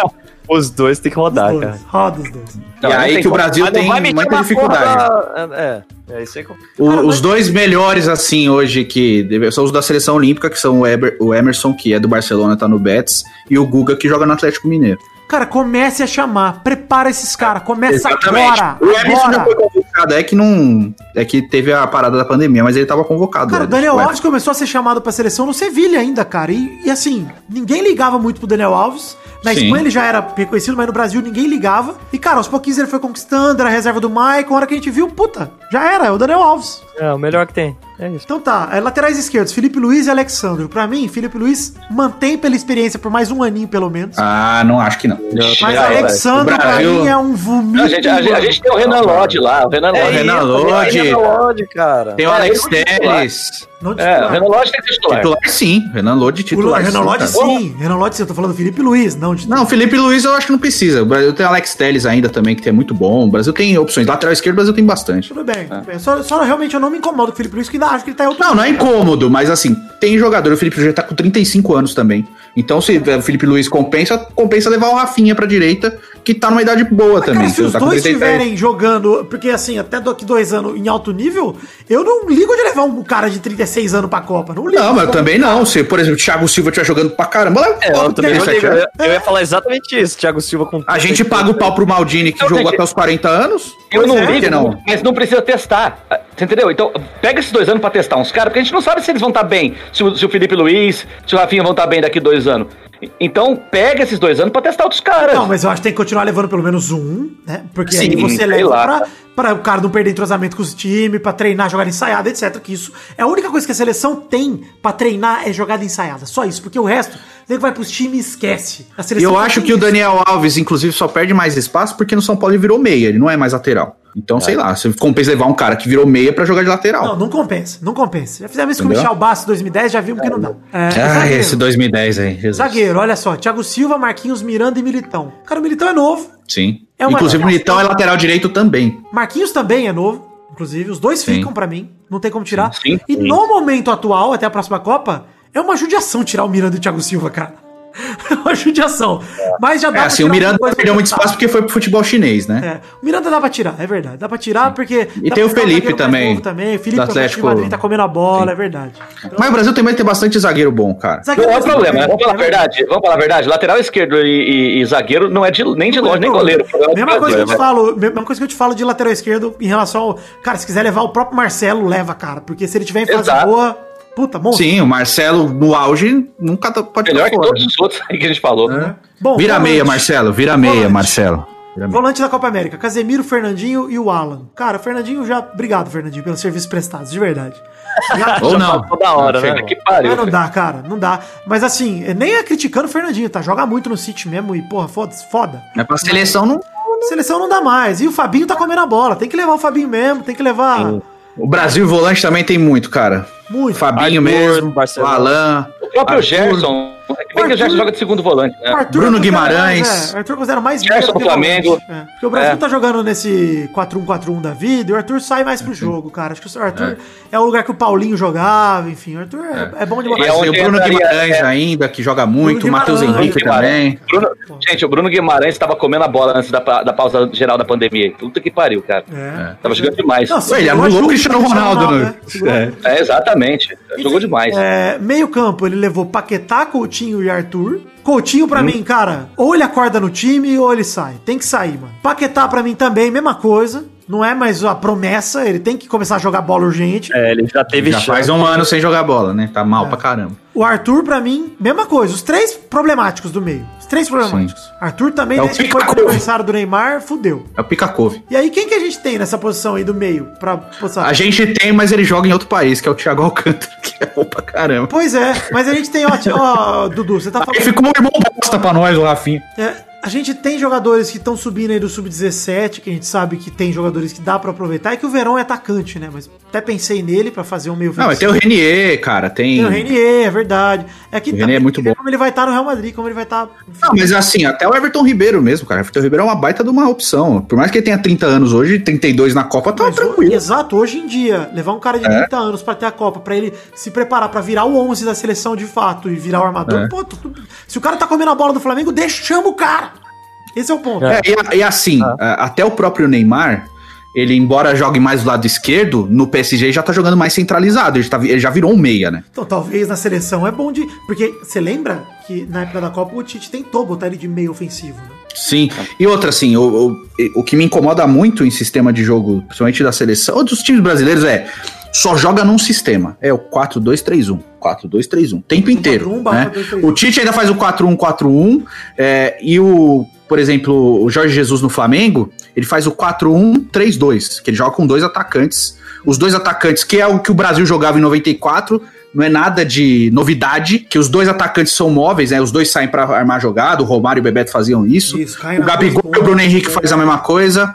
Os dois tem que rodar, dois. cara. Roda os dois. Não, e aí que o. Brasil não tem muita dificuldade. porra da- É, é isso aí que. O- Cara, Os dois melhores, assim, hoje, que deve- são os da seleção olímpica, que são o, Eber- o Emerson, que é do Barcelona, tá no Betis, e o Guga, que joga no Atlético Mineiro. Cara, comece a chamar. Prepara esses caras. Começa agora. O Emerson já agora. foi convocado, é que não. É que teve a parada da pandemia, mas ele tava convocado. Cara, o né? Daniel Ué. Alves começou a ser chamado pra seleção no Sevilha ainda, cara. E, e assim, ninguém ligava muito pro Daniel Alves. Na Sim. Espanha ele já era reconhecido, mas no Brasil ninguém ligava. E, cara, aos pouquinhos ele foi conquistando, era a reserva do Maicon. A hora que a gente viu, puta, já era, é o Daniel Alves. É, o melhor que tem. É isso. Então tá, é, laterais esquerdos, Felipe Luiz e Alexandre. Pra mim, Felipe Luiz mantém pela experiência por mais um aninho, pelo menos. Ah, não acho que não. mas não, Alexandre. O pra Brasil- mim, é um vomito. A, gente, a, gente, a gente tem o Renan Lodge lá, o Renan É, Lodge. o Renan Lodge. Renan Lodge, cara. Tem o É, Alex ele é titular. Teles. Não É, titular. o Renan Lodge tem titular. Titular sim. Renan Lodge O titular. Renan sim, Lodge cara. sim. Renan Lodge sim, eu tô falando do Felipe Luiz, não de Não, Felipe Luiz eu acho que não precisa. O Brasil tem Alex Teles ainda também, que é muito bom. O Brasil tem opções. Lateral esquerdo, o Brasil tem bastante. Tudo bem, tudo bem. Só, só realmente eu não me incomodo com o Felipe Luiz, que ainda acho que ele tá em outro Não, não é incômodo, mas assim, tem jogador. O Felipe já tá com 35 anos também. Então, se o Felipe Luiz compensa, compensa levar o Rafinha pra direita, que tá numa idade boa Mas, também. cara, se os Tá dois 33. estiverem jogando, porque assim, até daqui dois anos em alto nível, eu não ligo de levar um cara de 36 anos pra Copa. Não ligo. Não, mas eu também não. Se, por exemplo, o Thiago Silva estiver jogando pra caramba, leva É, eu também pro não 37 ligo. anos. Eu, eu ia falar exatamente isso, Thiago Silva com... A gente paga o pau pro Maldini, que Não, jogou gente, até os 40 anos. Eu não é, ligo, não? mas não precisa testar. Você entendeu? Então, pega esses dois anos pra testar uns caras, porque a gente não sabe se eles vão estar bem. Se o, se o Felipe Luiz, se o Rafinha vão estar bem daqui dois anos. Então, pega esses dois anos pra testar outros caras. Não, mas eu acho que tem que continuar levando pelo menos um, né? Porque aí Sim, você sei leva pra, pra o cara não perder entrosamento com os times, pra treinar, jogada ensaiada, etc. Que isso é a única coisa que a seleção tem pra treinar é jogada ensaiada. Só isso, porque o resto, nego vai pros times e esquece. A seleção eu não acho que o isso. Daniel Alves, inclusive, só perde mais espaço porque no São Paulo ele virou meia, ele não é mais lateral. Então, sei lá, você compensa levar um cara que virou meia pra jogar de lateral. Não, não compensa, não compensa. Já fizemos isso com o Entendeu? Michel Bastos em 2010, já vimos que não dá. É, Ah, zagueiro. esse 2010 aí, Jesus. Zagueiro, olha só. Thiago Silva, Marquinhos, Miranda e Militão. Cara, o Militão é novo. Sim. É Inclusive, o Militão é lateral direito também. Marquinhos também é novo. Inclusive, os dois Sim. ficam pra mim. Não tem como tirar. Sim, e sim. no momento atual, até a próxima Copa, é uma judiação tirar o Miranda e o Thiago Silva, cara. É <laughs> uma judiação. Mas já dá É, pra assim, o tirar Miranda alguma coisa perdeu muito espaço porque foi pro futebol chinês, né? É, o Miranda dá pra tirar, é verdade. Dá pra tirar porque. E tem o um Felipe também, também. O Felipe do Atlético. Madrid tá comendo a bola, é verdade. Mas o Brasil também tem bastante zagueiro bom, cara. Zagueiro Não é problema, né? Vamos falar a é verdade. Vamos falar a verdade. Lateral esquerdo e, e- e zagueiro não é de, nem de longe, nem goleiro. O é Mesma coisa, que eu te Brasil. falo, mesma coisa que eu te falo de lateral esquerdo em relação ao. Cara, se quiser levar o próprio Marcelo, leva, cara. Porque se ele tiver em fase Exato. boa, puta, monstro. Sim, o Marcelo no auge nunca pode Melhor que fora. todos os outros aí que a gente falou. É. Bom, Vira volante. meia, Marcelo. Vira meia, Volante. Marcelo. Vira meia. Volante da Copa América, Casemiro, Fernandinho e o Alan. Cara, o Fernandinho já. Obrigado, Fernandinho, pelos serviços prestados, de verdade. Já- <laughs> Ou não. Toda hora, né? Puta que pariu. Mas não dá, cara, não dá. Mas assim, nem é criticando o Fernandinho, tá? Joga muito no City mesmo e, porra, foda foda. Mas pra seleção não. Seleção não dá mais. E o Fabinho tá comendo a bola. Tem que levar o Fabinho mesmo, tem que levar O Brasil volante também tem muito, cara. Muito. Fabinho Arthur, mesmo, o Barcelona. O próprio Arthur. Gerson. É que bem que o Gerson joga de segundo volante, O né? Arthur Bruno considera Guimarães. é, o Arthur considera mais Gerson do Flamengo. É, Porque o Brasil É. tá jogando nesse 4-1-4-1 da vida e o Arthur sai mais pro jogo, cara. Acho que o Arthur é, o lugar que o Paulinho jogava, enfim. O Arthur é, é bom de E botar. é onde o Bruno Guimarães é. ainda, que joga muito, o Bruno Matheus. Henrique Bruno também. Bruno- gente, o Bruno Guimarães tava comendo a bola antes da, da pausa geral da pandemia. Puta que pariu, cara. É. Tava jogando demais. Não, ele anulou o Cristiano Ronaldo, né? né? Segurou. É. É, exatamente. Jogou demais. É, meio campo, ele levou Paquetá, Coutinho e Arthur. Coutinho, Hum. pra mim, cara, ou ele acorda no time ou ele sai. Tem que sair, mano. Paquetá, pra mim, também, mesma coisa. Não é mais a promessa, ele tem que começar a jogar bola urgente. É, ele já teve Já chance. faz um ano sem jogar bola, né? Tá mal pra caramba. O Arthur, pra mim, mesma coisa. Os três problemáticos do meio. Os três problemáticos. Arthur também, É o desde que foi Pica-Couve. aniversário do Neymar, fudeu. É o Pica-Couve. E aí, quem que a gente tem nessa posição aí do meio? Pra posição? A gente tem, mas ele joga em outro país, que é o Thiago Alcântara, <laughs> que é bom pra caramba. Pois é, mas a gente tem, ó, ó, Dudu, você tá Aí falando. ficou um irmão bosta pra nós, o Rafinha. É, a gente tem jogadores que estão subindo aí do sub-17, que a gente sabe que tem jogadores que dá pra aproveitar, e que o Verão é atacante, né? Mas até pensei nele pra fazer um meio Não, mas tem o Renier, cara, tem... Tem o Renier, é verdade. É que O Renier é muito bom. como ele vai estar no Real Madrid, como ele vai estar. Não, mas assim, até o Everton Ribeiro mesmo, cara. O Everton Ribeiro é uma baita de uma opção. Por mais que ele tenha 30 anos hoje, 32 na Copa, tá Mas, tranquilo. Exato, hoje em dia, levar um cara de É. 30 anos pra ter a Copa, pra ele se preparar pra virar o 11 da seleção de fato e virar o armador, É. pô, tudo- se o cara tá comendo a bola do Flamengo, deixa, o cara. Esse é o ponto. É, e, e assim, a- até o próprio Neymar, ele, embora jogue mais do lado esquerdo, no PSG já tá jogando mais centralizado. Ele, já tá ele já virou um meia, né? Então talvez na seleção é bom de. Porque você lembra que na época da Copa o Tite tentou botar ele de meio ofensivo, né? Sim. E outra, assim, o, o, o que me incomoda muito em sistema de jogo, principalmente da seleção, ou dos times brasileiros, é só joga num sistema. É o 4-2-3-1. 4-2-3-1. Tempo inteiro. 4-1 barra né? 2-3-1. O Tite ainda faz o 4-1-4-1. é, e o, por exemplo, o Jorge Jesus no Flamengo, ele faz o 4-1-3-2, que ele joga com dois atacantes. Os dois atacantes, que é o que o Brasil jogava em 94, não é nada de novidade, que os dois atacantes são móveis, né? Os dois saem pra armar jogada, o Romário e o Bebeto faziam isso. Isso, O Gabigol e o Bruno Henrique faz a mesma coisa.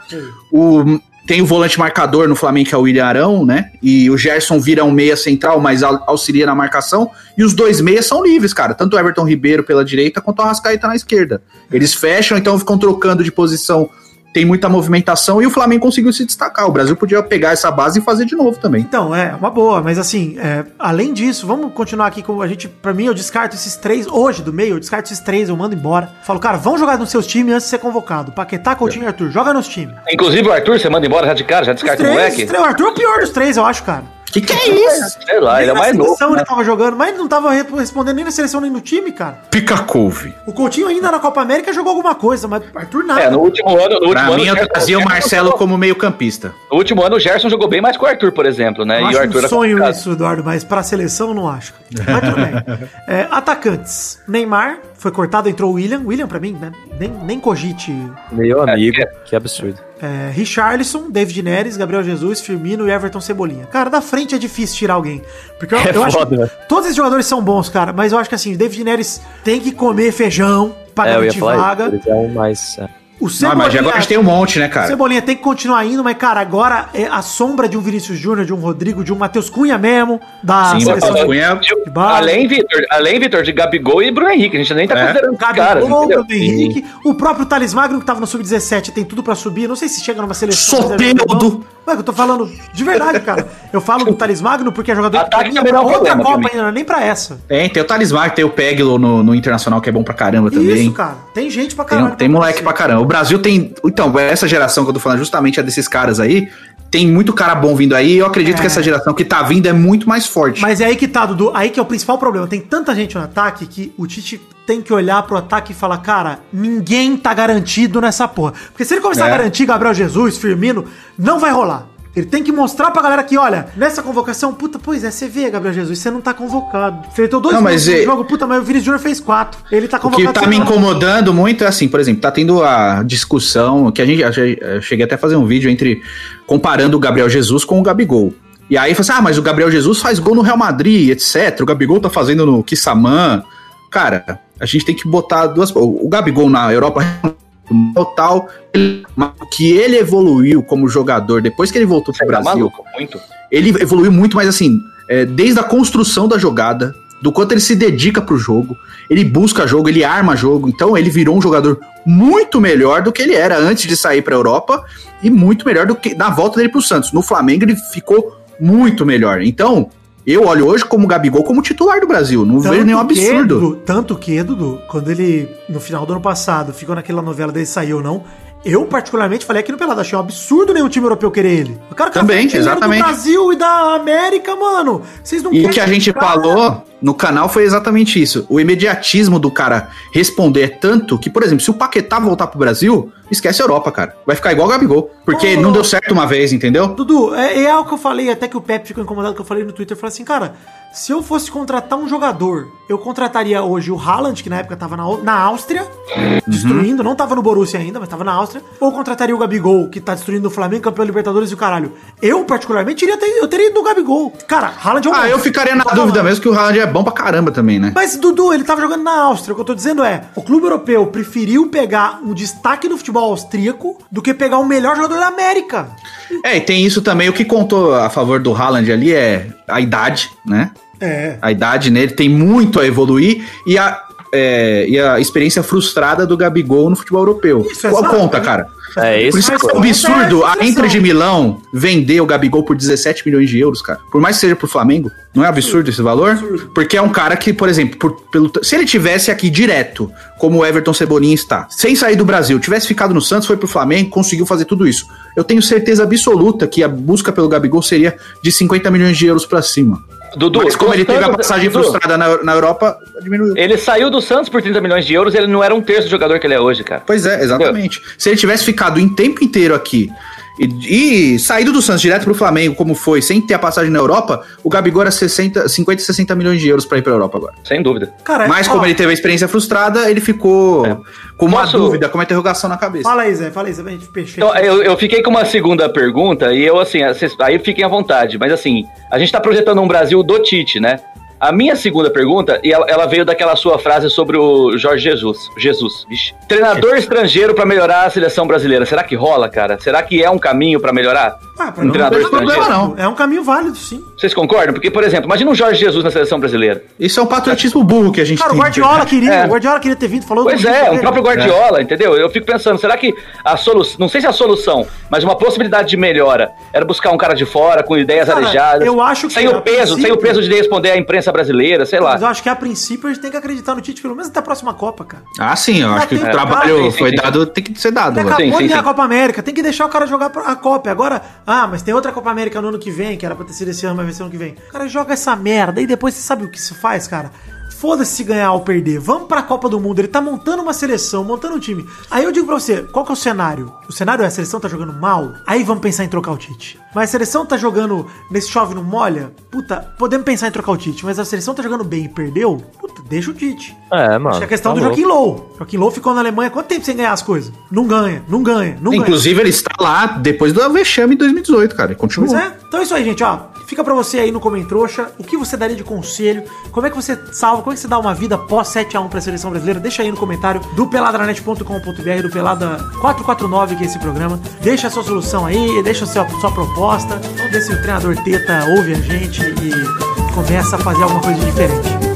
O, tem o volante marcador no Flamengo, que é o William Arão, né? E o Gerson vira um meia central, mas au- auxilia na marcação. E os dois meias são livres, cara. Tanto o Everton Ribeiro pela direita quanto o Arrascaeta na esquerda. Eles fecham, então ficam trocando de posição. Tem muita movimentação e o Flamengo conseguiu se destacar. O Brasil podia pegar essa base e fazer de novo também. Então, é uma boa, mas assim, é, além disso, vamos continuar aqui com a gente. Pra mim, eu descarto esses três hoje do meio, eu descarto esses três, eu mando embora. Falo, cara, vão jogar nos seus times antes de ser convocado. Paquetá, Coutinho e Arthur, joga nos times. Inclusive o Arthur, você manda embora já de cara, já Os descarta o moleque? três, o Arthur é o pior dos três, eu acho, cara. Que que é isso? Sei lá, ele é mais novo. seleção né? ele tava jogando, mas ele não tava re- respondendo nem na seleção nem no time, cara. Pica-couve. O Coutinho ainda na Copa América jogou alguma coisa, mas o Arthur nada. É, no último ano. No Pra último mim, ano, eu trazia o Marcelo como meio campista. No último ano, o Gerson jogou bem mais que o Arthur, por exemplo, né? Eu e o Arthur um era sonho isso, Eduardo, mas pra seleção eu não acho. Mas tudo bem. <laughs> É, atacantes. Neymar foi cortado, entrou o William. William, pra mim, né? Nem, nem cogite. Meu amigo, é. que absurdo. É, Richarlison, David Neres, Gabriel Jesus, Firmino e Everton Cebolinha. Cara, da frente é difícil tirar alguém. Porque eu, É eu acho foda, que né? todos esses jogadores são bons, cara. Mas eu acho que assim, o David Neres tem que comer feijão pra É, garantir vaga. Eles é um mais... é. O Não, mas agora a gente tem um monte, né, cara? Cebolinha tem que continuar indo, mas, cara, agora é a sombra de um Vinícius Júnior, de um Rodrigo, de um Matheus Cunha mesmo, da Sim, o seleção de- Cunha de. Além, Vitor, além, Vitor, de Gabigol e Bruno Henrique. A gente nem tá É. considerando. Gabigol, entendeu? Bruno Henrique, o próprio Thales Magno que tava no Sub-17 tem tudo pra subir. Não sei se chega numa seleção. Soteudo. Ué, eu tô falando de verdade, cara. Eu falo do Thales Magno porque é jogador Ataque que não é outra problema pra Copa ainda, não é nem pra essa. Tem, tem o Talismar, tem o Peglo no, no Internacional, que é bom pra caramba também. Isso, cara. Tem gente pra Tem, caralho. tem moleque pra caramba. O Brasil tem. Então, essa geração que eu tô falando justamente é desses caras aí. Tem muito cara bom vindo aí. E eu acredito É. que essa geração que tá vindo é muito mais forte. Mas é aí que tá, Dudu. Aí que é o principal problema. Tem tanta gente no ataque que o Tite tem que olhar pro ataque e falar, cara, ninguém tá garantido nessa porra. Porque se ele começar É. a garantir Gabriel Jesus, Firmino, não vai rolar. Ele tem que mostrar pra galera que, olha, nessa convocação, puta, pois é, você vê, Gabriel Jesus, você não tá convocado. Feitou dois Não, mas é- jogo, puta, mas o Vinícius Júnior fez quatro. Ele tá O que convocado. tá você me incomodando muito é assim, por exemplo, tá tendo a discussão que a gente. Eu cheguei até a fazer um vídeo entre. comparando o Gabriel Jesus com o Gabigol. E aí fala assim: ah, mas o Gabriel Jesus faz gol no Real Madrid, etc. O Gabigol tá fazendo no Kissamã. Cara, a gente tem que botar duas. O Gabigol na Europa total. O que ele evoluiu como jogador depois que ele voltou pro Você tá Brasil maluco? Muito. ele evoluiu muito, mas assim, é, desde a construção da jogada, do quanto ele se dedica pro jogo, ele busca jogo, ele arma jogo, então ele virou um jogador muito melhor do que ele era antes de sair pra Europa e muito melhor do que na volta dele pro Santos. No Flamengo ele ficou muito melhor. Então, eu olho hoje como o Gabigol como titular do Brasil, não vejo nenhum que, absurdo. Dudu, tanto que, Dudu, quando ele, no final do ano passado, ficou naquela novela dele sair ou não, eu particularmente falei aqui no Pelado, achei um absurdo nenhum time europeu querer ele. O cara que Também, exatamente. do Brasil e da América, mano. Vocês não E o que a gente cara? falou no canal foi exatamente isso. O imediatismo do cara responder é tanto que, por exemplo, se o Paquetá voltar pro Brasil, esquece a Europa, cara. Vai ficar igual o Gabigol. Porque Ô. não deu certo uma vez, entendeu? Dudu, é, é algo que eu falei, até que o Pepe ficou incomodado que eu falei no Twitter. Eu falei assim, cara, se eu fosse contratar um jogador, eu contrataria hoje o Haaland, que na época tava na, na Áustria, destruindo, não tava no Borussia ainda, mas tava na Áustria. Ou contrataria o Gabigol, que tá destruindo o Flamengo, campeão Libertadores e o caralho. Eu, particularmente, iria ter, eu teria ido no Gabigol. Cara, Haaland é um Ah, eu ficaria na dúvida mesmo que o Haaland é bom pra caramba também, né? Mas, Dudu, ele tava jogando na Áustria. O que eu tô dizendo é: o clube europeu preferiu pegar um destaque no futebol austríaco do que pegar o melhor jogador da América. É, e tem isso também. O que contou a favor do Haaland ali é a idade, né? É. A idade nele tem muito a evoluir e a, é, e a experiência frustrada do Gabigol no futebol europeu. Isso, Qual exato. conta, cara? É Por isso. isso que é um absurdo a acontece, Inter de. Milão vender o Gabigol por 17 milhões de euros, cara. Por mais que seja pro Flamengo, não é absurdo esse valor? Porque é um cara que, por exemplo, por- pelo, se ele tivesse aqui direto, como o Everton Cebolinha está, sem sair do Brasil, tivesse ficado no Santos, foi pro Flamengo, conseguiu fazer tudo isso. Eu tenho certeza absoluta que a busca pelo Gabigol seria de 50 milhões de euros pra cima. Dudu, Mas como ele teve a passagem Dudu, frustrada na, na Europa, diminuiu. Ele saiu do Santos por 30 milhões de euros ele não era um terço do jogador que ele é hoje, cara. Pois é, exatamente. Se ele tivesse ficado em tempo inteiro aqui e, e saído do Santos direto pro Flamengo, como foi, sem ter a passagem na Europa, o Gabigol era 60, 50, 60 milhões de euros pra ir pra Europa agora. Sem dúvida. Cara, Mas ó, como ele teve a experiência frustrada, ele ficou É. com uma Posso- dúvida, com uma interrogação na cabeça. Fala aí, Zé, fala aí, Zé, pra gente fechar. Então, eu, eu fiquei com uma segunda pergunta e eu, assim, aí fiquem à vontade, mas assim, a gente tá projetando um Brasil do Tite, né? A minha segunda pergunta, e ela, ela veio daquela sua frase sobre o Jorge Jesus. Jesus, vixe. Treinador estrangeiro pra melhorar a seleção brasileira. Será que rola, cara? Será que é um caminho pra melhorar? Ah, pra um não treinador tem problema, não. É um caminho válido, sim. Vocês concordam? Porque, por exemplo, imagina um Jorge Jesus na seleção brasileira. Isso é um patriotismo burro que a gente Cara, o tem. Guardiola queria, É. o Guardiola queria ter vindo, falou Pois do é, o próprio Guardiola, entendeu? Eu fico pensando, será que a solução, não sei se a solução, mas uma possibilidade de melhora era buscar um cara de fora com ideias Cara, arejadas, eu acho que sem a o peso, sem o peso de responder à imprensa brasileira, sei lá. Mas eu acho que a princípio a gente tem que acreditar no Tite, pelo menos até a próxima Copa, cara. Ah, sim, eu acho que o trabalho cara- Sim, foi sim, sim. dado, tem que ser dado. Ele velho. acabou Sim, de sim, a sim. Copa América, tem que deixar o cara jogar a Copa. Agora, ah, mas tem outra Copa América no ano que vem, que era pra ter sido esse ano, mas vai ser ano que vem. O cara joga essa merda e depois você sabe o que se faz, cara? Foda-se se ganhar ou perder. Vamos pra Copa do Mundo. Ele tá montando uma seleção, montando um time. Aí eu digo pra você, qual que é o cenário? O cenário é a seleção tá jogando mal? Aí vamos pensar em trocar o Tite. Mas a seleção tá jogando nesse chove não molha? Puta, podemos pensar em trocar o Tite. Mas a seleção tá jogando bem e perdeu? Puta, deixa o Tite. É, mano. Acho que é a questão tá do louco. Joaquim Low. Joaquim Low ficou na Alemanha quanto tempo sem ganhar as coisas? Não ganha, não ganha, não ganha. Inclusive, ele está lá depois do vexame em 2018, cara. Ele continua. Pois é. Então é isso aí, gente, ó. Fica pra você aí no Comentrouxa, o que você daria de conselho, como é que você salva, como é que você dá uma vida pós 7x1 pra seleção brasileira, deixa aí no comentário do peladranet.com.br, do Pelada 449, que é esse programa. Deixa a sua solução aí, deixa a sua, sua proposta. Vamos ver se o treinador Teta ouve a gente e começa a fazer alguma coisa diferente.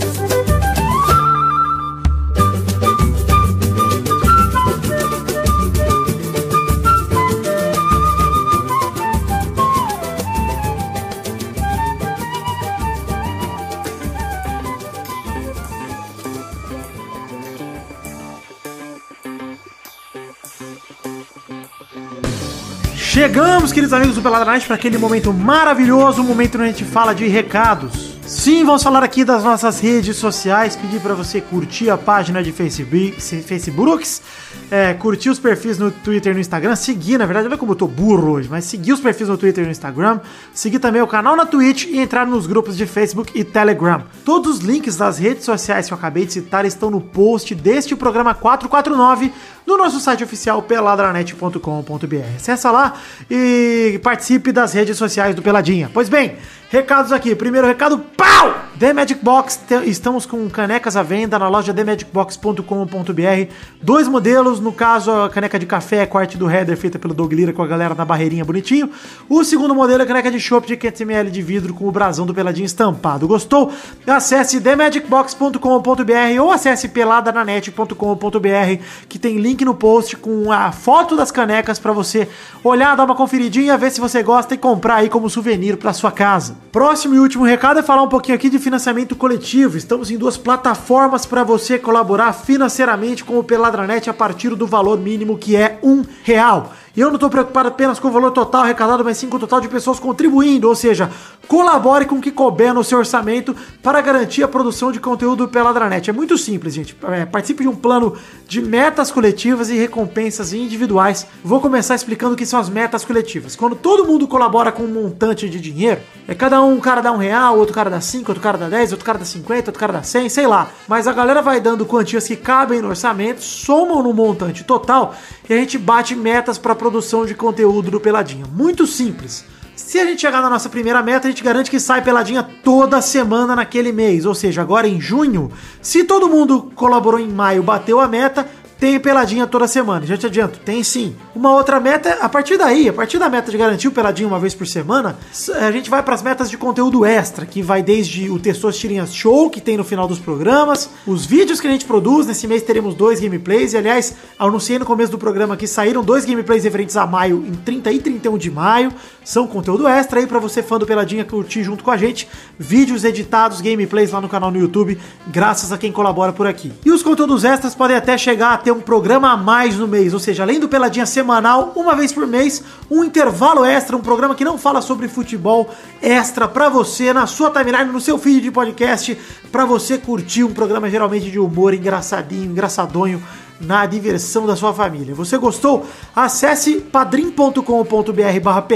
Chegamos, queridos amigos do Pelada Night, para aquele momento maravilhoso, o momento onde a gente fala de recados. Sim, vamos falar aqui das nossas redes sociais, pedir para você curtir a página de Facebook, Facebooks, é, curtir os perfis no Twitter e no Instagram, seguir, na verdade, olha como eu tô burro hoje, mas seguir os perfis no Twitter e no Instagram, seguir também o canal na Twitch e entrar nos grupos de Facebook e Telegram. Todos os links das redes sociais que eu acabei de citar estão no post deste programa 449, no nosso site oficial peladranet.com.br. Acessa lá e participe das redes sociais do Peladinha. Pois bem, recados aqui. Primeiro recado, pau! The Magic Box, estamos com canecas à venda na loja themagicbox.com.br. Dois modelos, no caso a caneca de café com a do header feita pelo Doug Lira com a galera na barreirinha bonitinho. O segundo modelo é a caneca de chopp de 500ml de vidro com o brasão do Peladinho estampado. Gostou? Acesse themagicbox.com.br ou acesse peladananet.com.br que tem link no post com a foto das canecas para você olhar, dar uma conferidinha, ver se você gosta e comprar aí como souvenir para sua casa. Próximo e último recado é falar um pouquinho aqui de financiamento coletivo. Estamos em duas plataformas para você colaborar financeiramente com o Peladranet a partir do valor mínimo que é um real. E eu não estou preocupado apenas com o valor total arrecadado, mas sim com o total de pessoas contribuindo, ou seja, colabore com o que couber no seu orçamento para garantir a produção de conteúdo do Peladranet. É muito simples, gente. É, participe de um plano de metas coletivas e recompensas individuais. Vou começar explicando o que são as metas coletivas. Quando todo mundo colabora com um montante de dinheiro, é cada um, um cara dá um real, outro cara dá cinco, outro cara dá dez, outro cara dá cinquenta, outro cara dá cem, sei lá. Mas a galera vai dando quantias que cabem no orçamento, somam no montante total e a gente bate metas para produção de conteúdo do Peladinha. Muito simples. Se a gente chegar na nossa primeira meta, a gente garante que sai peladinha toda semana naquele mês. Ou seja, agora em junho, se todo mundo colaborou em maio, bateu a meta, tem peladinha toda semana. Já te adianto, tem sim. Uma outra meta, a partir daí, a partir da meta de garantir o peladinho uma vez por semana, a gente vai para as metas de conteúdo extra, que vai desde o Tessos Tirinhas Show, que tem no final dos programas, os vídeos que a gente produz. Nesse mês teremos dois gameplays. E aliás, anunciei no começo do programa que saíram dois gameplays referentes a maio, em 30 e 31 de maio. São conteúdo extra aí para você, fã do Peladinha, curtir junto com a gente. Vídeos editados, gameplays lá no canal no YouTube, graças a quem colabora por aqui. E os conteúdos extras podem até chegar a ter um programa a mais no mês, ou seja, além do Peladinha semanal, uma vez por mês, um intervalo extra, um programa que não fala sobre futebol extra para você na sua timeline, no seu feed de podcast, para você curtir um programa geralmente de humor engraçadinho, engraçadonho na diversão da sua família. Você gostou? Acesse padrim.com.br barra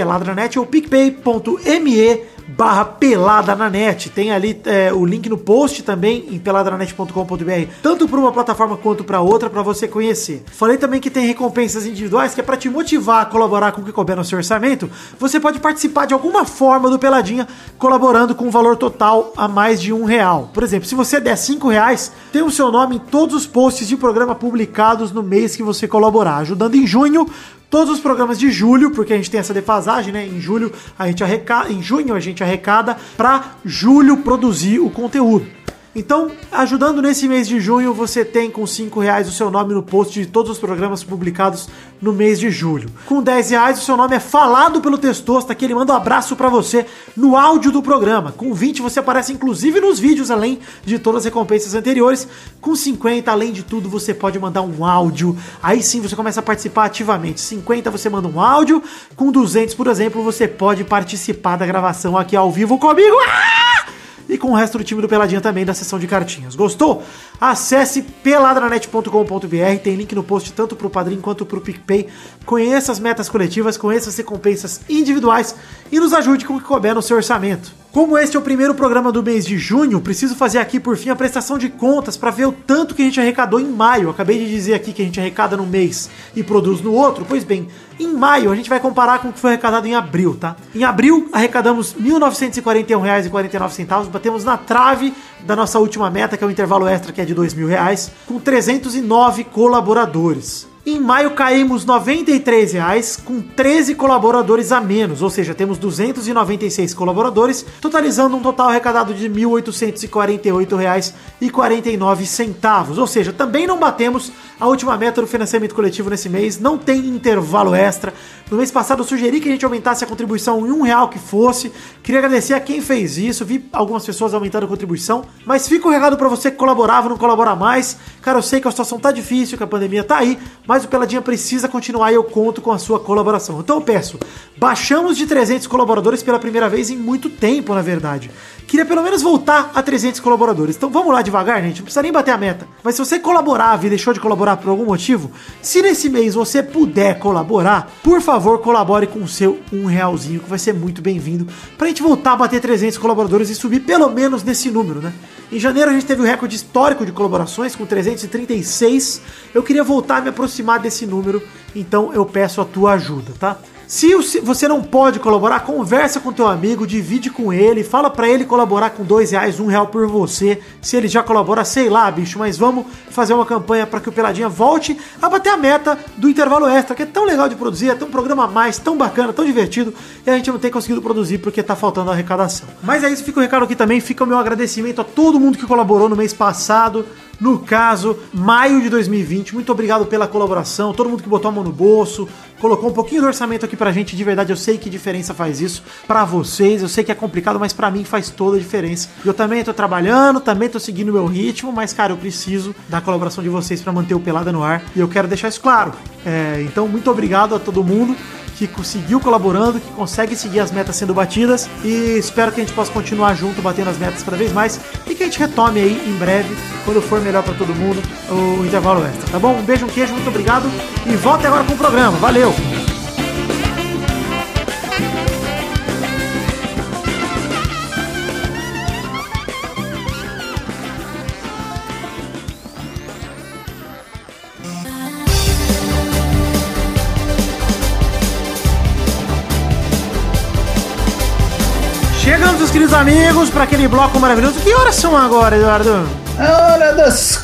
ou picpay.me barra pelada na net. Tem ali é, o link no post também em peladranet.com.br, tanto para uma plataforma quanto para outra para você conhecer. Falei também que tem recompensas individuais que é para te motivar a colaborar com o que couber no seu orçamento. Você pode participar de alguma forma do Peladinha colaborando com um valor total a mais de um real. Por exemplo, se você der cinco reais, tem o seu nome em todos os posts de programa publicados no mês que você colaborar, ajudando em junho todos os programas de julho, porque a gente tem essa defasagem, né? Em julho a gente arrecada, em junho a gente arrecada para julho produzir o conteúdo. Então, ajudando nesse mês de junho, você tem com 5 reais o seu nome no post de todos os programas publicados no mês de julho. Com 10 reais, o seu nome é falado pelo Testosta, que ele manda um abraço para você no áudio do programa. Com 20, você aparece inclusive nos vídeos, além de todas as recompensas anteriores. Com 50, além de tudo, você pode mandar um áudio. Aí sim você começa a participar ativamente. 50, você manda um áudio. Com 200, por exemplo, você pode participar da gravação aqui ao vivo comigo. Ah! E com o resto do time do Peladinha também da sessão de cartinhas. Gostou? Acesse peladranet.com.br, tem link no post tanto pro Padrim quanto pro PicPay. Conheça as metas coletivas, conheça as recompensas individuais e nos ajude com o que couber no seu orçamento. Como este é o primeiro programa do mês de junho, preciso fazer aqui por fim a prestação de contas para ver o tanto que a gente arrecadou em maio. Acabei de dizer aqui que a gente arrecada no mês e produz no outro. Pois bem, em maio a gente vai comparar com o que foi arrecadado em abril, tá? Em abril arrecadamos R$ 1.941,49, batemos na trave da nossa última meta, que é o intervalo extra, que é de R$ 2.000, com 309 colaboradores. Em maio caímos 93 reais, com 13 colaboradores a menos, ou seja, temos 296 colaboradores, totalizando um total arrecadado de R$ 1.848,49, ou seja, também não batemos a última meta do financiamento coletivo nesse mês, não tem intervalo extra. No mês passado eu sugeri que a gente aumentasse a contribuição em um real que fosse. Queria agradecer a quem fez isso, vi algumas pessoas aumentando a contribuição, mas fica o recado para você que colaborava, não colabora mais. Cara, eu sei que a situação tá difícil, que a pandemia tá aí, mas o Peladinha precisa continuar e eu conto com a sua colaboração. Então eu peço, baixamos de 300 colaboradores pela primeira vez em muito tempo, na verdade. Queria pelo menos voltar a 300 colaboradores. Então vamos lá devagar, gente, não precisa nem bater a meta. Mas se você colaborava e deixou de colaborar colaborar por algum motivo, se nesse mês você puder colaborar, por favor, colabore com o seu um realzinho, que vai ser muito bem-vindo, pra gente voltar a bater 300 colaboradores e subir pelo menos nesse número, né? Em janeiro a gente teve o um recorde histórico de colaborações com 336. Eu queria voltar a me aproximar desse número, então eu peço a tua ajuda, tá? Se você não pode colaborar, conversa com teu amigo, divide com ele, fala para ele colaborar com dois reais, um real por você. Se ele já colabora, sei lá, bicho, mas vamos fazer uma campanha para que o Peladinha volte a bater a meta do intervalo extra, que é tão legal de produzir, é tão programa a mais, tão bacana, tão divertido, e a gente não tem conseguido produzir porque tá faltando arrecadação. Mas é isso, fica o recado aqui também, fica o meu agradecimento a todo mundo que colaborou no mês passado no caso, maio de 2020. Muito obrigado pela colaboração, todo mundo que botou a mão no bolso, colocou um pouquinho do orçamento aqui pra gente. De verdade, eu sei que diferença faz isso para vocês. Eu sei que é complicado, mas para mim faz toda a diferença. Eu também tô trabalhando, também tô seguindo meu ritmo, mas cara, eu preciso da colaboração de vocês para manter o Pelada no ar e eu quero deixar isso claro. É, então, muito obrigado a todo mundo que conseguiu colaborando, que consegue seguir as metas sendo batidas e espero que a gente possa continuar junto, batendo as metas cada vez mais e que a gente retome aí em breve, quando for melhor para todo mundo, o intervalo extra, tá bom? Um beijo, um queijo, muito obrigado e volta agora com o programa. Valeu! Chegamos, meus queridos amigos, para aquele bloco maravilhoso. Que horas são agora, Eduardo? A hora das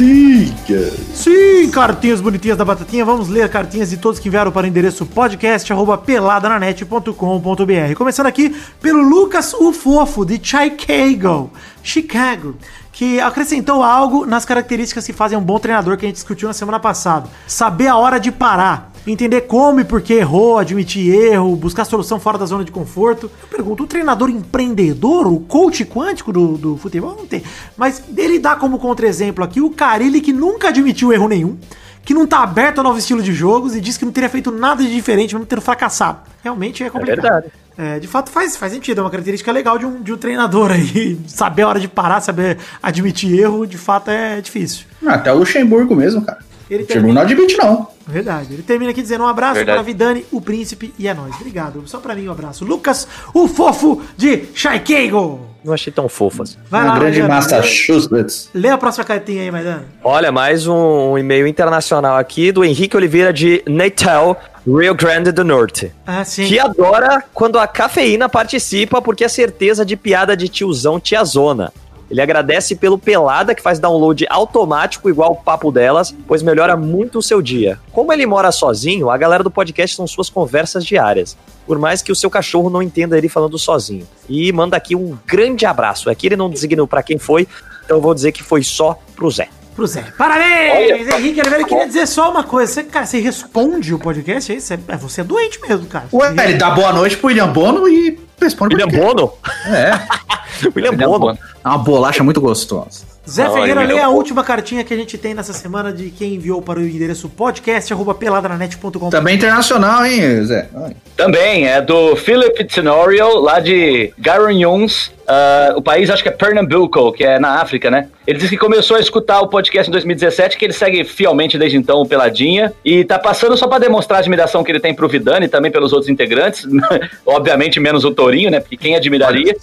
cartinhas. Sim, cartinhas bonitinhas da Batatinha. Vamos ler cartinhas de todos que enviaram para o endereço podcast@peladananet.com.br. Começando aqui pelo Lucas o Fofo, de Chicago, Chicago, que acrescentou algo nas características que fazem um bom treinador que a gente discutiu na semana passada. Saber a hora de parar. Entender como e por que errou, admitir erro, buscar solução fora da zona de conforto. Eu pergunto, o treinador empreendedor, o coach quântico do, do futebol, não tem. Mas ele dá como contra-exemplo aqui o Carilli que nunca admitiu erro nenhum, que não tá aberto a novo estilo de jogos e diz que não teria feito nada de diferente, mesmo tendo fracassado. Realmente é complicado. É verdade. É, de fato faz, faz sentido, é uma característica legal de um, de um treinador aí. <laughs> Saber a hora de parar, saber admitir erro, de fato é difícil. Até o Luxemburgo mesmo, cara. Ele O Luxemburgo não admite, não. Verdade. Ele termina aqui dizendo um abraço Verdade. para Vidani, o príncipe, e é nóis. Obrigado. Só pra mim um abraço. Lucas, o fofo de Chicago. Não achei tão fofas. Vai Uma grande Rogério. Massachusetts. Lê a próxima cartinha aí, Maidana. Olha, mais um e-mail internacional aqui do Henrique Oliveira de Natal, Rio Grande do Norte. Ah, sim. Que adora quando a cafeína participa porque é certeza de piada de tiozão tiazona. Ele agradece pelo Pelada, que faz download automático igual o papo delas, pois melhora muito o seu dia. Como ele mora sozinho, a galera do podcast são suas conversas diárias. Por mais que o seu cachorro não entenda ele falando sozinho. E manda aqui um grande abraço. Aqui ele não designou pra quem foi, então vou dizer que foi só pro Zé. Pro Zé. Parabéns, Henrique Oliveira. Eu queria dizer só uma coisa. Você, cara, você responde o podcast aí? Você, é, você é doente mesmo, cara. Ué, ele dá boa noite pro William Bono e responde William. Bono? É, <laughs> William William Bono. Bono. é uma bolacha muito gostosa. Zé Não, Ferreira, lê é a última cartinha que a gente tem nessa semana de quem enviou para o endereço podcast.peladranet.com. Também internacional, hein, Zé? Ai. Também é do Philip Tenorio, lá de Garanhuns, ah, o país acho que é Pernambuco, que é na África, né? Ele disse que começou a escutar o podcast em 2017, que ele segue fielmente desde então o Peladinha, e tá passando só pra demonstrar a admiração que ele tem pro Vidani e também pelos outros integrantes, <laughs> obviamente menos o Tourinho, né? Porque quem admiraria.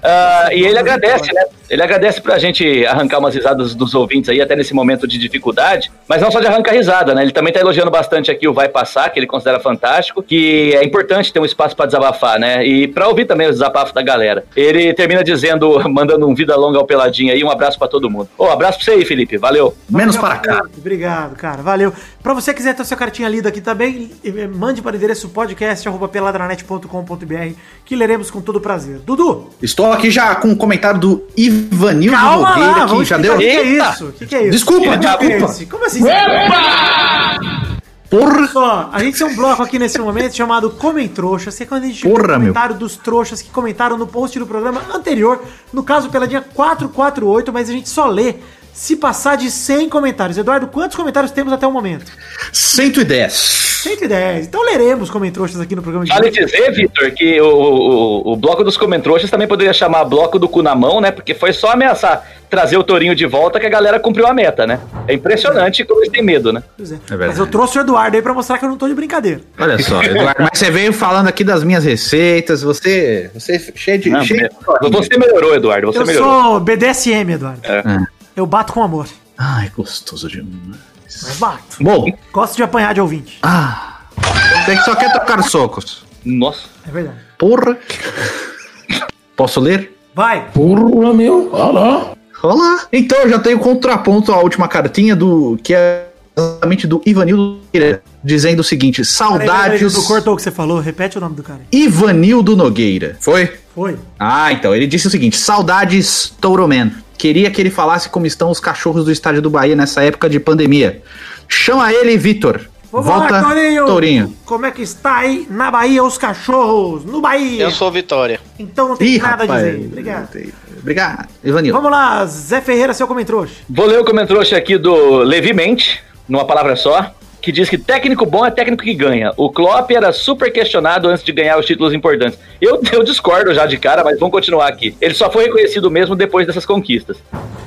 Ah, e ele agradece, né? Ele agradece pra gente arrancar umas risadas dos ouvintes aí, até nesse momento de dificuldade, mas não só de arrancar risada, né? Ele também tá elogiando bastante aqui o Vai Passar, que ele considera fantástico, que é importante ter um espaço pra desabafar, né? E pra ouvir também os desabafos da galera. Ele termina dizendo, <laughs> mandando um vida longa ao Peladinho aí, um abraço pra todo mundo. Ô, abraço pra você aí, Felipe, valeu. Menos para cá. Obrigado, cara. Valeu. Pra você que quiser ter sua cartinha lida aqui também, mande para o endereço podcast.peladranet.com.br que leremos com todo prazer. Dudu, Estou aqui já com o comentário do Ivanildo calma Nogueira, lá, que já deu. O que é isso? O que, que é isso? Desculpa, é desculpa. Como assim? Porra! Só, a gente tem um bloco aqui nesse momento chamado Comem Trouxas, que é quando a gente Porra, meu. comentário dos trouxas que comentaram no post do programa anterior, no caso pela dia 448, mas a gente só lê se passar de 100 comentários. Eduardo, quantos comentários temos até o momento? 110. 110. Então leremos comentroxas aqui no programa de Vale hoje. dizer, Vitor, que o, o, o bloco dos comentroxas também poderia chamar bloco do cu na mão, né? Porque foi só ameaçar trazer o Tourinho de volta que a galera cumpriu a meta, né? É impressionante como eles têm medo, né? Pois é. verdade. Mas eu trouxe o Eduardo aí pra mostrar que eu não tô de brincadeira. Olha só, Eduardo, mas você veio falando aqui das minhas receitas, você, você é cheio de... Não, cheio de... você melhorou, Eduardo, você eu melhorou. sou BDSM, Eduardo. É. Eu bato com amor. Ai, gostoso demais. Mas bato. Bom, Gosto de apanhar de ouvinte. ah, você que só quer trocar socos. Nossa. É verdade. Porra. Posso ler? Vai. Porra, meu. Olha lá. Olá. Então eu já tenho contraponto à última cartinha do que é exatamente do Ivanildo Nogueira, dizendo o seguinte: Peraí, peraí, saudades. Tu cortou o que você falou. Repete o nome do cara. Ivanildo Nogueira. Foi? Foi. Ah, então ele disse o seguinte: saudades Touroman. Queria que ele falasse como estão os cachorros do estádio do Bahia nessa época de pandemia. Chama ele, Vitor. Vamos Volta, lá, Torinho. Tourinho. Como é que está aí na Bahia os cachorros? No Bahia. Eu sou Vitória. Então não tem Ih, nada rapaz. a dizer. Obrigado. Obrigado, Ivanildo. Vamos lá, Zé Ferreira, seu comentário. Vou ler o comentário aqui do Levi Mente, numa palavra só, que diz que técnico bom é técnico que ganha. O Klopp era super questionado antes de ganhar os títulos importantes. Eu, <laughs> eu discordo já de cara, mas vamos continuar aqui. Ele só foi reconhecido mesmo depois dessas conquistas.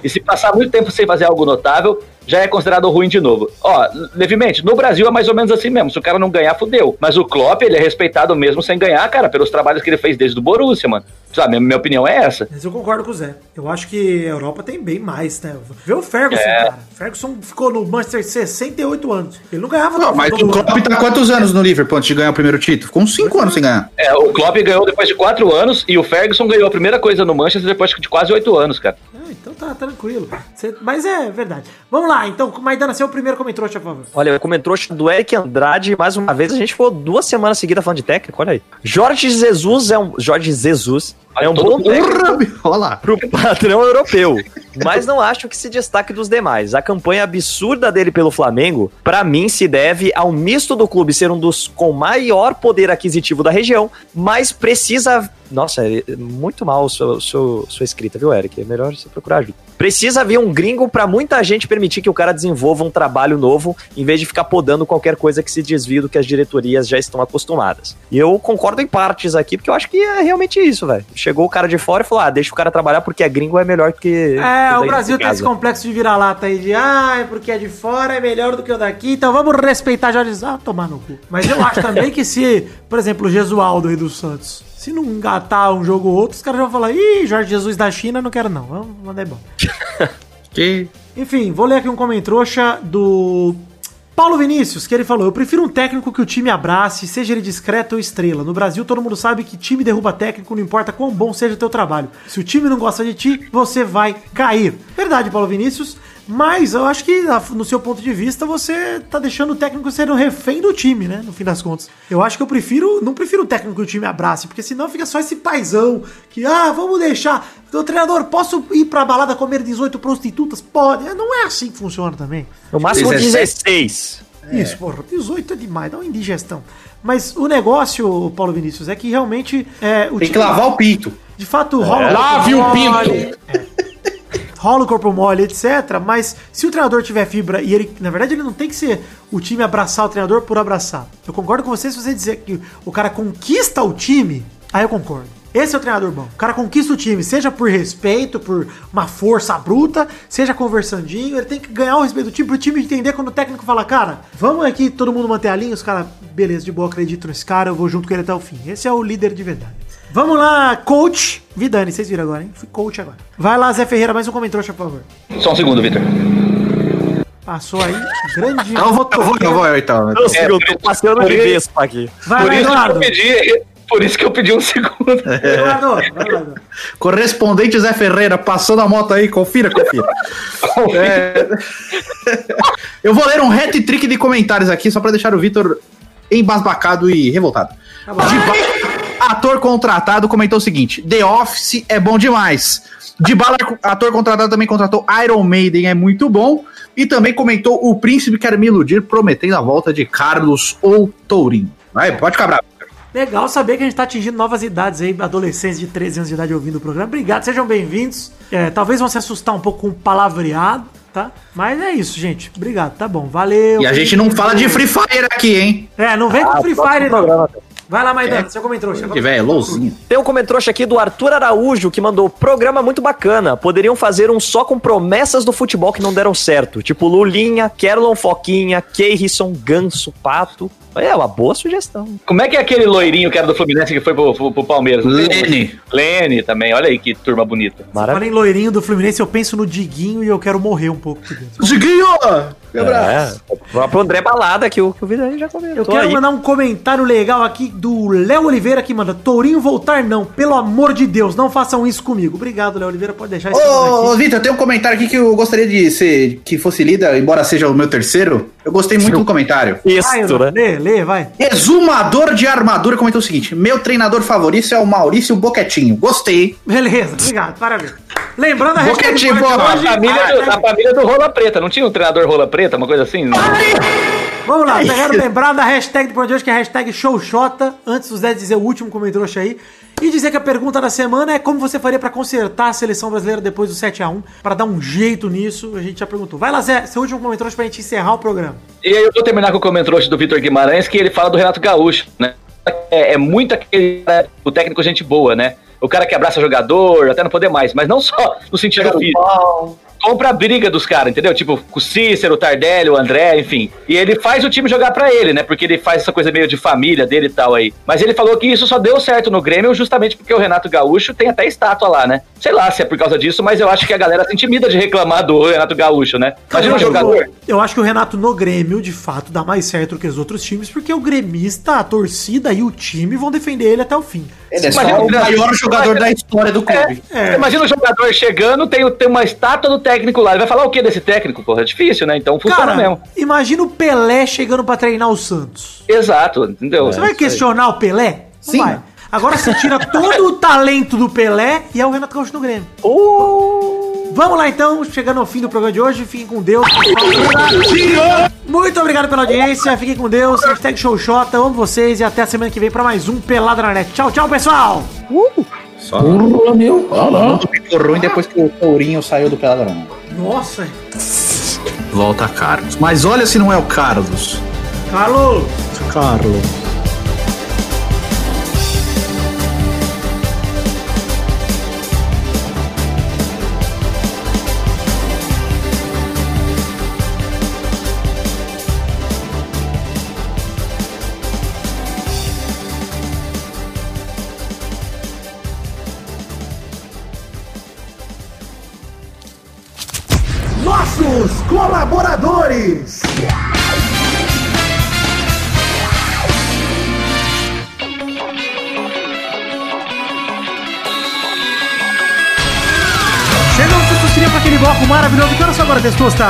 E se passar muito tempo sem fazer algo notável, já é considerado ruim de novo. Ó, levemente, no Brasil é mais ou menos assim mesmo. Se o cara não ganhar, fudeu. Mas o Klopp, ele é respeitado mesmo sem ganhar, cara, pelos trabalhos que ele fez desde o Borussia, mano. Sabe, minha, minha opinião é essa. Mas eu concordo com o Zé. Eu acho que a Europa tem bem mais, né? Vê o Ferguson, É. cara. Ferguson ficou no Manchester 68 anos. Ele não ganhava Não, mas o ano. Klopp tá quantos anos no Liverpool antes de ganhar o primeiro título? Ficou uns 5 anos sem ganhar. É, o Klopp ganhou depois de quatro anos e o Ferguson ganhou a primeira coisa no Manchester depois de quase oito anos, cara. Ah, então tá tranquilo. Cê- Mas é verdade. Vamos lá, então, Maidana, seu primeiro comentário, por favor. Olha, o comentário do Eric Andrade, mais uma vez, a gente ficou duas semanas seguidas falando de técnico, olha aí. Jorge Jesus é um. Jorge Jesus é um bom técnico Porra, olha lá. pro padrão europeu. Mas não acho que se destaque dos demais. A campanha absurda dele pelo Flamengo, pra mim, se deve ao misto do clube ser um dos com maior poder aquisitivo da região, mas precisa. Nossa, é muito mal sua, sua, sua escrita, viu, Eric? É melhor você procurar ajuda. Precisa vir um gringo pra muita gente permitir que o cara desenvolva um trabalho novo, em vez de ficar podando qualquer coisa que se desvie do que as diretorias já estão acostumadas. E eu concordo em partes aqui, porque eu acho que é realmente isso, velho. Chegou o cara de fora e falou: ah, deixa o cara trabalhar porque é gringo é melhor que. É, o Brasil tem esse complexo de vira-lata aí de ah, é porque é de fora, é melhor do que o daqui, então vamos respeitar Jesus. Ah, tomar no cu. Mas eu acho também que se, por exemplo, o Jesualdo aí do Santos, se não engatar um jogo ou outro, os caras vão falar, ih, Jorge Jesus da China, não quero não. Vamos mandar bom. <laughs> Que... Enfim, vou ler aqui um comentário do Paulo Vinícius, que ele falou: Eu prefiro um técnico que o time abrace, seja ele discreto ou estrela. No Brasil, todo mundo sabe que time derruba técnico, não importa quão bom seja o teu trabalho. Se o time não gosta de ti, você vai cair. Verdade, Paulo Vinícius. Mas eu acho que, no seu ponto de vista, você tá deixando o técnico ser um refém do time, né? No fim das contas. Eu acho que eu prefiro, não prefiro um técnico que o time abrace, porque senão fica só esse paizão que, ah, vamos deixar. O treinador, posso ir pra balada comer 18 prostitutas? Pode. Não é assim que funciona também. No máximo 17. 16. Isso, porra, 18 é demais, dá uma indigestão. Mas o negócio, Paulo Vinícius, é que realmente é, o Tem que lavar o pinto. de fato rola. Lave o mole, é. Rola o corpo mole, etc. Mas se o treinador tiver fibra e ele, na verdade, ele não tem que ser o time abraçar o treinador por abraçar. Eu concordo com você se você dizer que o cara conquista o time, aí eu concordo. Esse é o treinador bom. O cara conquista o time, seja por respeito, por uma força bruta, seja conversandinho. Ele tem que ganhar o respeito do time, pro time entender quando o técnico fala, cara, vamos aqui todo mundo manter a linha. Os caras, beleza, de boa, acredito nesse cara, eu vou junto com ele até o fim. Esse é o líder de verdade. Vamos lá, coach. Vidani, vocês viram agora, hein? Fui coach agora. Vai lá, Zé Ferreira, mais um comentário, por favor. Só um segundo, Vitor. Passou aí, grande. Eu vou, eu vou, eu vou então. Eu, sei, eu tô passeando de vespa aqui. Vai Por lá, isso, que eu Eduardo. pedi, por isso que eu pedi um segundo. Eduardo, vai lá, Eduardo. Correspondente Zé Ferreira, passando a moto aí, confira, confira. <laughs> É. Eu vou ler um hat-trick de comentários aqui, só pra deixar o Vitor embasbacado e revoltado. Tá bom. Dybala, ator contratado, comentou o seguinte: The Office é bom demais. Dybala, ator contratado, também contratou Iron Maiden, é muito bom. E também comentou O Príncipe Quer Me Iludir, prometendo a volta de Carlos ou Tourinho. Vai, pode ficar bravo. Legal saber que a gente tá atingindo novas idades aí, adolescentes de 13 anos de idade ouvindo o programa. Obrigado, sejam bem-vindos. É, talvez vão se assustar um pouco com o palavreado, tá? Mas é isso, gente. Obrigado, tá bom. Valeu. E a gente não fala de Free Fire aqui, hein? É, não vem com Free Fire, não. programa. Vai lá, Maidana, seu comentário. Se tiver, é louzinho. Tem um comentário aqui do Arthur Araújo que mandou programa muito bacana. Poderiam fazer um só com promessas do futebol que não deram certo. Tipo Lulinha, Kerlon Foquinha, Keirson, Ganso, Pato. É uma boa sugestão. Como é que é aquele loirinho que era do Fluminense que foi pro, pro, pro Palmeiras? Lene. Lene também, olha aí que turma bonita. Maravilha. Falei em loirinho do Fluminense, eu penso no Diguinho e eu quero morrer um pouco por dentro. Diguinho! É, o próprio André Balada que o, que o Vida aí já comentou. Eu quero aí. mandar um comentário legal aqui do Léo Oliveira que manda: Tourinho voltar não, pelo amor de Deus, não façam isso comigo. Obrigado, Léo Oliveira, pode deixar isso Ô, ô, Vitor, tem um comentário aqui que eu gostaria de ser, que fosse lida, embora seja o meu terceiro. Eu gostei muito do comentário. Isso, Vai, né? lê, lê, vai. Exumador de armadura comentou o seguinte: Meu treinador favorito é o Maurício Boquetinho. Gostei. Beleza, obrigado, parabéns. Lembrando a programa boa, A família, a do, hashtag- a família do Rola Preta, não tinha um treinador Rola Preta, uma coisa assim? Vamos lá, <laughs> quero lembrar da hashtag do programa de hoje, que é a hashtag showshota, antes dos 10 dizer o último comentário aí. E dizer que a pergunta da semana é como você faria pra consertar a seleção brasileira depois do 7x1, pra dar um jeito nisso, a gente já perguntou. Vai lá, Zé, seu último comentário pra gente encerrar o programa. E aí eu vou terminar com o comentário do Vitor Guimarães, que ele fala do Renato Gaúcho, né? É, é muito aquele o técnico gente boa, né? O cara que abraça jogador, até não poder mais, mas não só no sentido físico. Compra a briga dos caras, entendeu? Tipo, com o Cícero, o Tardelli, o André, enfim. E ele faz o time jogar pra ele, né? Porque ele faz essa coisa meio de família dele e tal aí. Mas ele falou que isso só deu certo no Grêmio justamente porque o Renato Gaúcho tem até estátua lá, né? Sei lá se é por causa disso, mas eu acho que a galera se intimida de reclamar do Renato Gaúcho, né? Imagina um eu, jogador. acho, eu acho que o Renato no Grêmio, de fato, dá mais certo do que os outros times, porque o gremista, a torcida e o time vão defender ele até o fim. Ele é só o o maior jogador da história do clube. É. Imagina o jogador chegando, tem, tem uma estátua do técnico lá. Ele vai falar o que desse técnico? Porra, é difícil, né? Então funciona Cara, mesmo. imagina o Pelé chegando pra treinar o Santos. Exato, entendeu? Você vai questionar o Pelé? Não Sim. vai. Agora você tira todo o talento do Pelé e é o Renato Gaúcho no Grêmio. Vamos lá então, chegando ao fim do programa de hoje, fiquem com Deus. Muito obrigado pela audiência, fiquem com Deus, hashtag showshota, amo vocês e até a semana que vem pra mais um Pelada na Net. Tchau, tchau, pessoal! Só Porra, meu. Olha lá. ficou ruim depois que o Tourinho saiu do Peladrão. Nossa, Volta Carlos. Mas olha se não é o Carlos. Carlos! Carlos. Maravilhoso. Que horas agora, Testosta?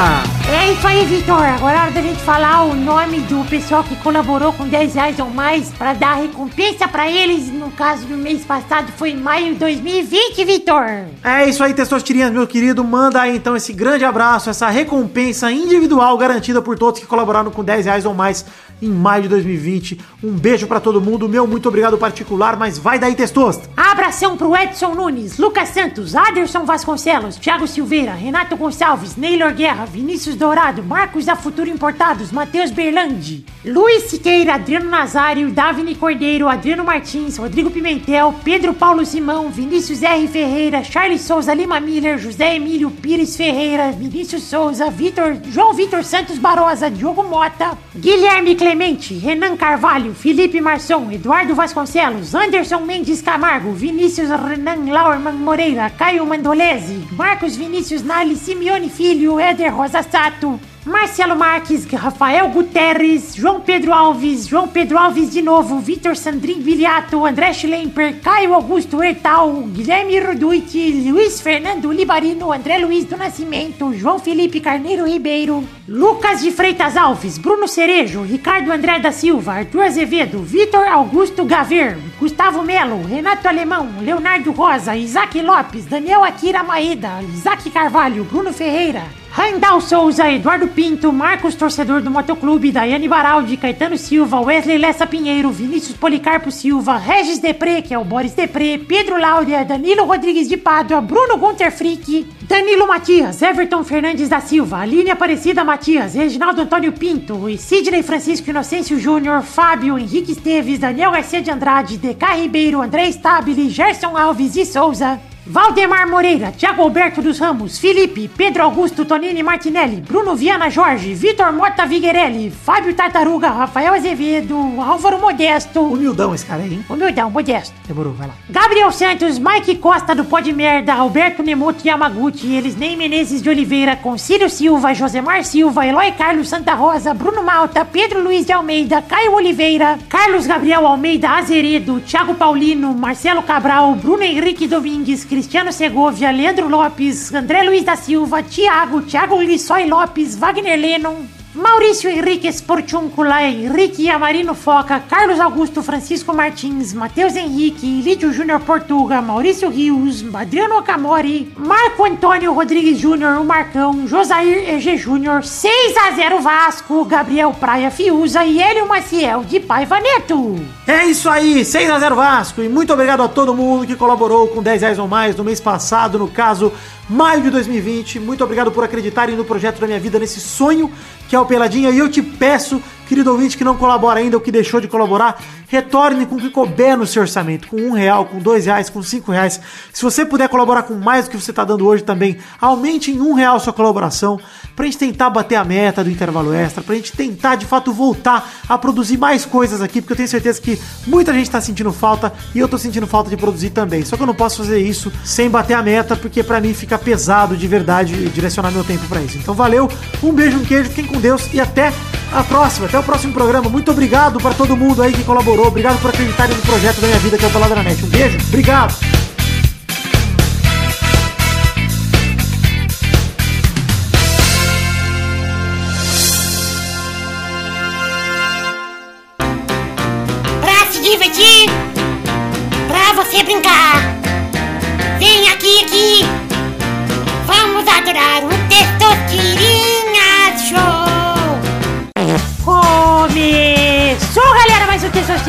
É isso aí, Vitor. Agora é hora da gente falar o nome do pessoal que colaborou com 10 reais ou mais pra dar recompensa pra eles. No caso do mês passado foi em maio de 2020, Vitor. É isso aí, Testosterinhas, meu querido. Manda aí então esse grande abraço, essa recompensa individual garantida por todos que colaboraram com 10 reais ou mais em maio de 2020. Um beijo pra todo mundo. Meu muito obrigado particular, mas vai daí, Testosta. Abração pro Edson Nunes, Lucas Santos, Aderson Vasconcelos, Thiago Silveira, Renato Gonçalves, Neylor Guerra, Vinícius Dourado, Marcos da Futuro Importados, Matheus Berlandi, Luiz Siqueira, Adriano Nazário, Davini Cordeiro, Adriano Martins, Rodrigo Pimentel, Pedro Paulo Simão, Vinícius R. Ferreira, Charles Souza Lima Miller, José Emílio Pires Ferreira, Vinícius Souza, Vitor, João Vitor Santos Barosa, Diogo Mota, Guilherme Clemente, Renan Carvalho, Felipe Marçom, Eduardo Vasconcelos, Anderson Mendes Camargo, Vinícius Renan Laurman Moreira, Caio Mandolese, Marcos Vinícius Nali, Simeone Filho, Éder Rosa Sato, Marcelo Marques, Rafael Guterres, João Pedro Alves, João Pedro Alves de novo, Vitor Sandrin Viliato, André Schlemper, Caio Augusto Hertal, Guilherme Roduit, Luiz Fernando Libarino, André Luiz do Nascimento, João Felipe Carneiro Ribeiro, Lucas de Freitas Alves, Bruno Cerejo, Ricardo André da Silva, Arthur Azevedo, Vitor Augusto Gaver, Gustavo Melo, Renato Alemão, Leonardo Rosa, Isaac Lopes, Daniel Akira Maeda, Isaac Carvalho, Bruno Ferreira, Randall Souza, Eduardo Pinto, Marcos Torcedor do Motoclube, Daiane Baraldi, Caetano Silva, Wesley Lessa Pinheiro, Vinícius Policarpo Silva, Regis Depré, que é o Boris Depré, Pedro Laura, Danilo Rodrigues de Pádua, Bruno Gunter Frick, Danilo Matias, Everton Fernandes da Silva, Aline Aparecida Matias, Reginaldo Antônio Pinto, Sidney Francisco Inocêncio Júnior, Fábio Henrique Esteves, Daniel Garcia de Andrade, DK Ribeiro, André Stabile, Gerson Alves e Souza. Valdemar Moreira, Thiago Alberto dos Ramos, Felipe, Pedro Augusto Tonini Martinelli, Bruno Viana Jorge, Vitor Mota Viguerelli, Fábio Tartaruga, Rafael Azevedo, Álvaro Modesto. Humildão esse cara aí, hein? Humildão, Modesto. Demorou, vai lá. Gabriel Santos, Mike Costa do Pod Merda, Alberto Nemoto Yamaguchi, Elisnei Menezes de Oliveira, Concílio Silva, Josemar Silva, Eloy Carlos Santa Rosa, Bruno Malta, Pedro Luiz de Almeida, Caio Oliveira, Carlos Gabriel Almeida Azeredo, Thiago Paulino, Marcelo Cabral, Bruno Henrique Domingues, Cristiano Segovia, Leandro Lopes, André Luiz da Silva, Thiago, Thiago Lissói Lopes, Wagner Lennon, Maurício Henrique Sportiuncula, Henrique Amarino Foca, Carlos Augusto Francisco Martins, Matheus Henrique, Lídio Júnior Portuga, Maurício Rios, Adriano Okamori, Marco Antônio Rodrigues Júnior, o Marcão, Josair EG Júnior, 6 a 0 Vasco, Gabriel Praia Fiuza e Hélio Maciel de Paiva Neto. É isso aí, 6x0 Vasco. E muito obrigado a todo mundo que colaborou com 10 reais ou mais no mês passado, no caso, maio de 2020. Muito obrigado por acreditarem no projeto da minha vida, nesse sonho que é o Peladinha. E eu te peço, querido ouvinte que não colabora ainda ou que deixou de colaborar, retorne com o que couber no seu orçamento, com um real, com dois reais, com cinco reais. Se você puder colaborar com mais do que você está dando hoje também, aumente em um real sua colaboração pra gente tentar bater a meta do intervalo extra, pra gente tentar de fato voltar a produzir mais coisas aqui, porque eu tenho certeza que muita gente tá sentindo falta e eu tô sentindo falta de produzir também. Só que eu não posso fazer isso sem bater a meta, porque pra mim fica pesado de verdade direcionar meu tempo pra isso. Então valeu, um beijo, um queijo, fiquem com Deus e até a próxima, até o próximo programa. Muito obrigado pra todo mundo aí que colaborou, obrigado por acreditarem no projeto da minha vida que é o Peladranet. Um beijo, obrigado!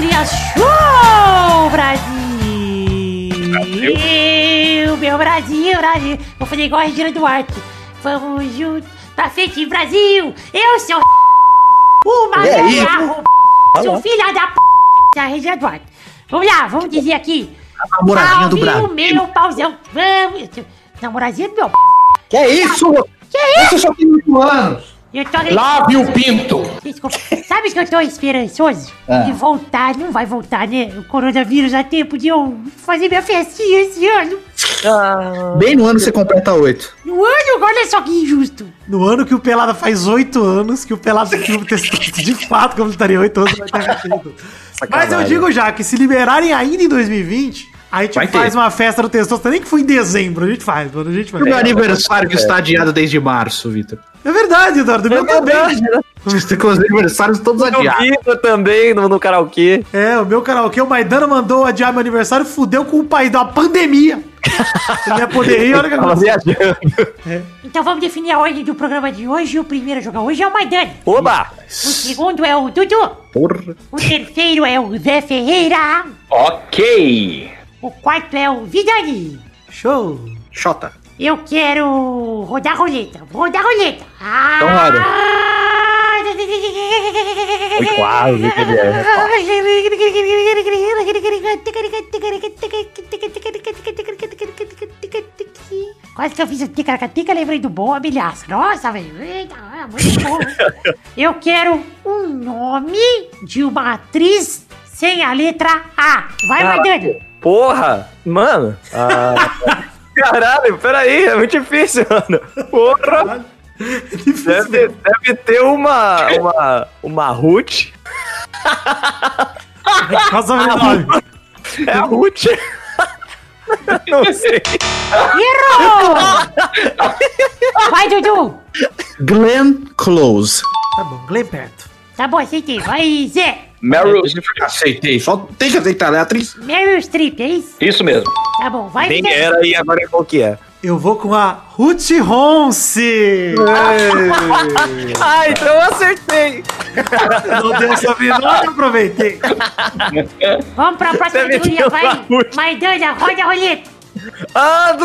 Testosterinha Show, Brasil. Meu Brasil, Brasil. Vou fazer igual a Regina Duarte. Vamos juntos pra frente, Brasil. Eu sou <laughs> uma aí? velha arroba. Sou filha da p <laughs> da Regina Duarte. Vamos lá, vamos dizer aqui. namoradinha do Salve Brasil. o meu pauzão. Vamos. Namoradinha do meu p. Que é isso? Que é isso? Você só tem 8 anos. Eu tô... Lave o pinto. Desculpa. Sabe que eu tô esperançoso? Ah. De voltar, não vai voltar, né? O coronavírus a tempo de eu fazer minha festinha esse ano. Bem no ano você completa 8. No ano, olha só que injusto. No ano que o Pelada faz oito anos, que o Pelada tem que ter de fato completaria oito anos, vai ter. <laughs> Mas eu digo já que se liberarem ainda em 2020, a gente Vai ter. faz uma festa do Testosterona, nem que foi em dezembro, a gente faz, mano, a gente faz. o meu aniversário que está adiado desde março, Vitor. É verdade, Eduardo, o meu também. Têm com os aniversários todos adiados. Vitor também no, no karaokê. É, o meu karaokê, o Maidana mandou adiar meu aniversário, fudeu com o pai da pandemia. Ele ia poder ir, olha que <laughs> Tava aconteceu. viajando. Então vamos definir a ordem do programa de hoje. O primeiro a jogar hoje é o Maidani. Oba! O segundo é o Dudu. Porra. O terceiro é o Zé Ferreira. Ok. O quarto é o Vidani. Show. Xota. Eu quero rodar a roleta. Vou rodar a roleta. Ah! Então roda. Foi quase que ele é. Quase que eu fiz o ticaracatica, lembrei do bom ameaça. Nossa, velho. Eita, é muito bom. <laughs> Eu quero um nome de uma atriz sem a letra A. Vai, Caraca. Maidana. Porra! Mano! Ah, <laughs> caralho, peraí, é muito difícil, mano. Porra! Deve, deve ter uma. Uma. Uma Ruth. Qual o sobrenome? É a Ruth. <laughs> Não sei. Errou! Vai, Dudu. Glenn Close. Tá bom, Glenn perto. Tá bom, aceitei. Vai, Zé. Meryl. Aceitei. Só tem que aceitar, né, atriz? Meryl Streep, é isso? Isso mesmo. Tá bom, vai, Nem Zé. era e agora é qual que é. Eu vou com a Ruth Ronce. <laughs> Ah, então eu acertei. Não deu sobrenome, eu aproveitei. Vamos pra próxima categoria, vai. Maidana, roda a roleta. Ah,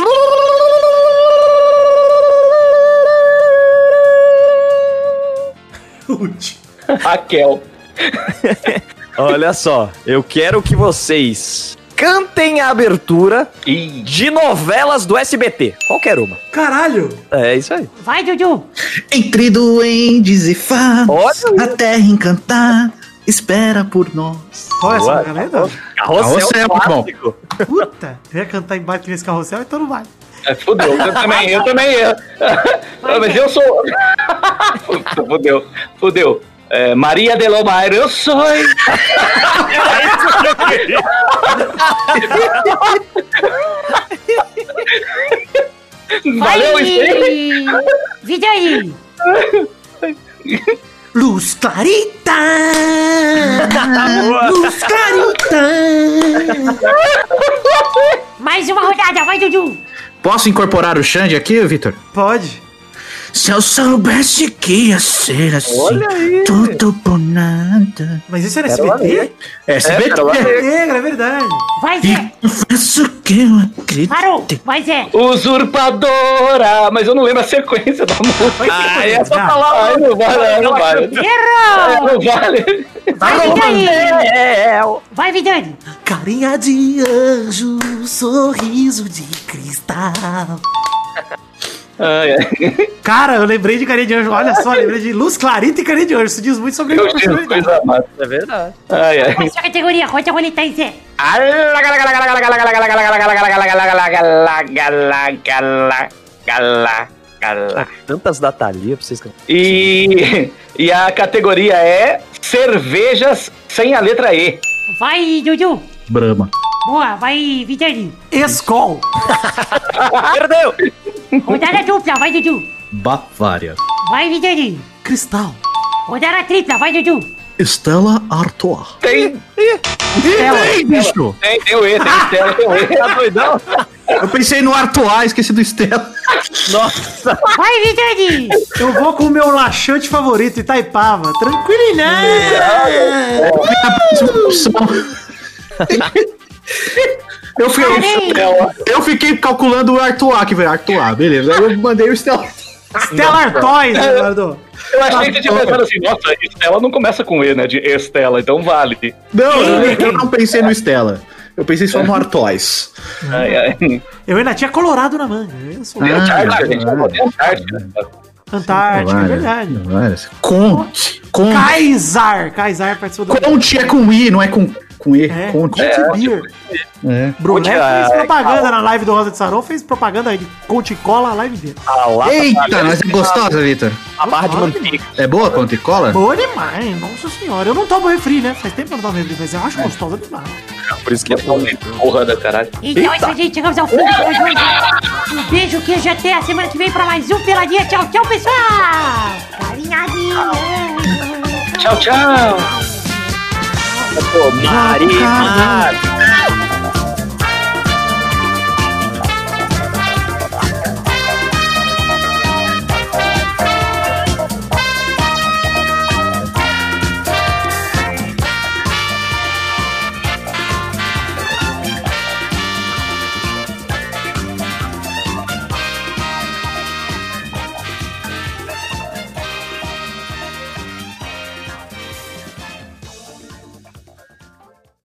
Ruth. Raquel. <laughs> Olha só, eu quero que vocês cantem a abertura Ih, de novelas do SBT. Qualquer uma. Caralho. É isso aí. Vai, Dudu. Entre duendes e fadas, Olha a terra encantada espera por nós. Qual é essa galera? Carrossel, Carrossel é muito bom. clássico. Puta. Eu ia cantar embaixo nesse carrossel, então não vale. é, fudeu. Eu também, eu também. Eu. Mas eu sou. <laughs> Fudeu. Fudeu. É, Maria de Lomar, eu sou. <laughs> Valeu, isso aí. Luz clarita! Luz clarita! Mais uma rodada, vai, Dudu. Posso incorporar o Xande aqui, Vitor? Pode. Se eu soubesse que ia ser assim, tudo por nada. Mas isso era SBT? É, SBT. É, é verdade. Vai, E Zé. confesso que eu acredito. Parou. Vai, Zé. Usurpadora! Mas eu não lembro a sequência da música. Ah, essa Ah, palavra. Ai, não vale, não vale. Errou. Não vale. Vai, Vidani. É, é, Vai, Vidani. Carinha de anjo, sorriso de cristal. Ai, ai. Cara, eu lembrei de carinha de anjo. Olha só, lembrei de luz clarita e carinha de anjo. Isso diz muito sobre a minha coisa massa. é verdade. Ai, ai. Próxima categoria, roda a roleta aí, Zé. Tantas da Thalia pra vocês cantarem. E, e a categoria é cervejas sem a letra E. Vai, Dudu. Brahma. Boa, vai, Vidani. Escol. <laughs> Perdeu! <laughs> Rodada dupla, vai, Dudu. Bavária. Vai, Vidani. Cristal. Rodada tripla, vai, Dudu. Estela Artois. Tem, Ei, bicho! tem, tem o E, tem Estela, tem o E. Tá doidão? Eu pensei no Artois, esqueci do Estela. Nossa! Vai, Vidani. Eu vou com o meu laxante favorito, Itaipava. Tranquilidade. Minha próxima opção. Eu, fui, eu fiquei calculando o Artois, que veio Artois, beleza. Aí eu mandei o Estela. Stellar Toys, Eduardo. Eu achei que você tinha pensado assim, nossa, Estela não começa com E, né? De Estela, então vale. Não, eu, não pensei no Estela. Eu pensei só no Artois. Ai, ai. Eu ainda tinha Colorado na manga. Eu sou Ah, Antártica, gente. vai. Tem Antártica. Antártica, é verdade. Conte. Conte. Kaysar. Kaysar participou do. Conte é com I, não é com, com E. É, Conte. Conte Beer. É. Brulé fez propaganda na live do Rosa de Sarão, fez propaganda de Conte Cola a live dele. A lata Eita, mas é gostosa, Vitor. a barra de manteiga. É boa Conte Cola? Boa demais, nossa senhora. Eu não tomo refri, né? Faz tempo que eu não tomo refri, mas eu acho gostosa demais. Por isso que é bom. Porra da caralho. Então é isso aí, gente. Chegamos ao fim de hoje. Um beijo, queijo até a semana que vem pra mais um Peladinha. Tchau, tchau, pessoal. De anjo. Pô, Mari,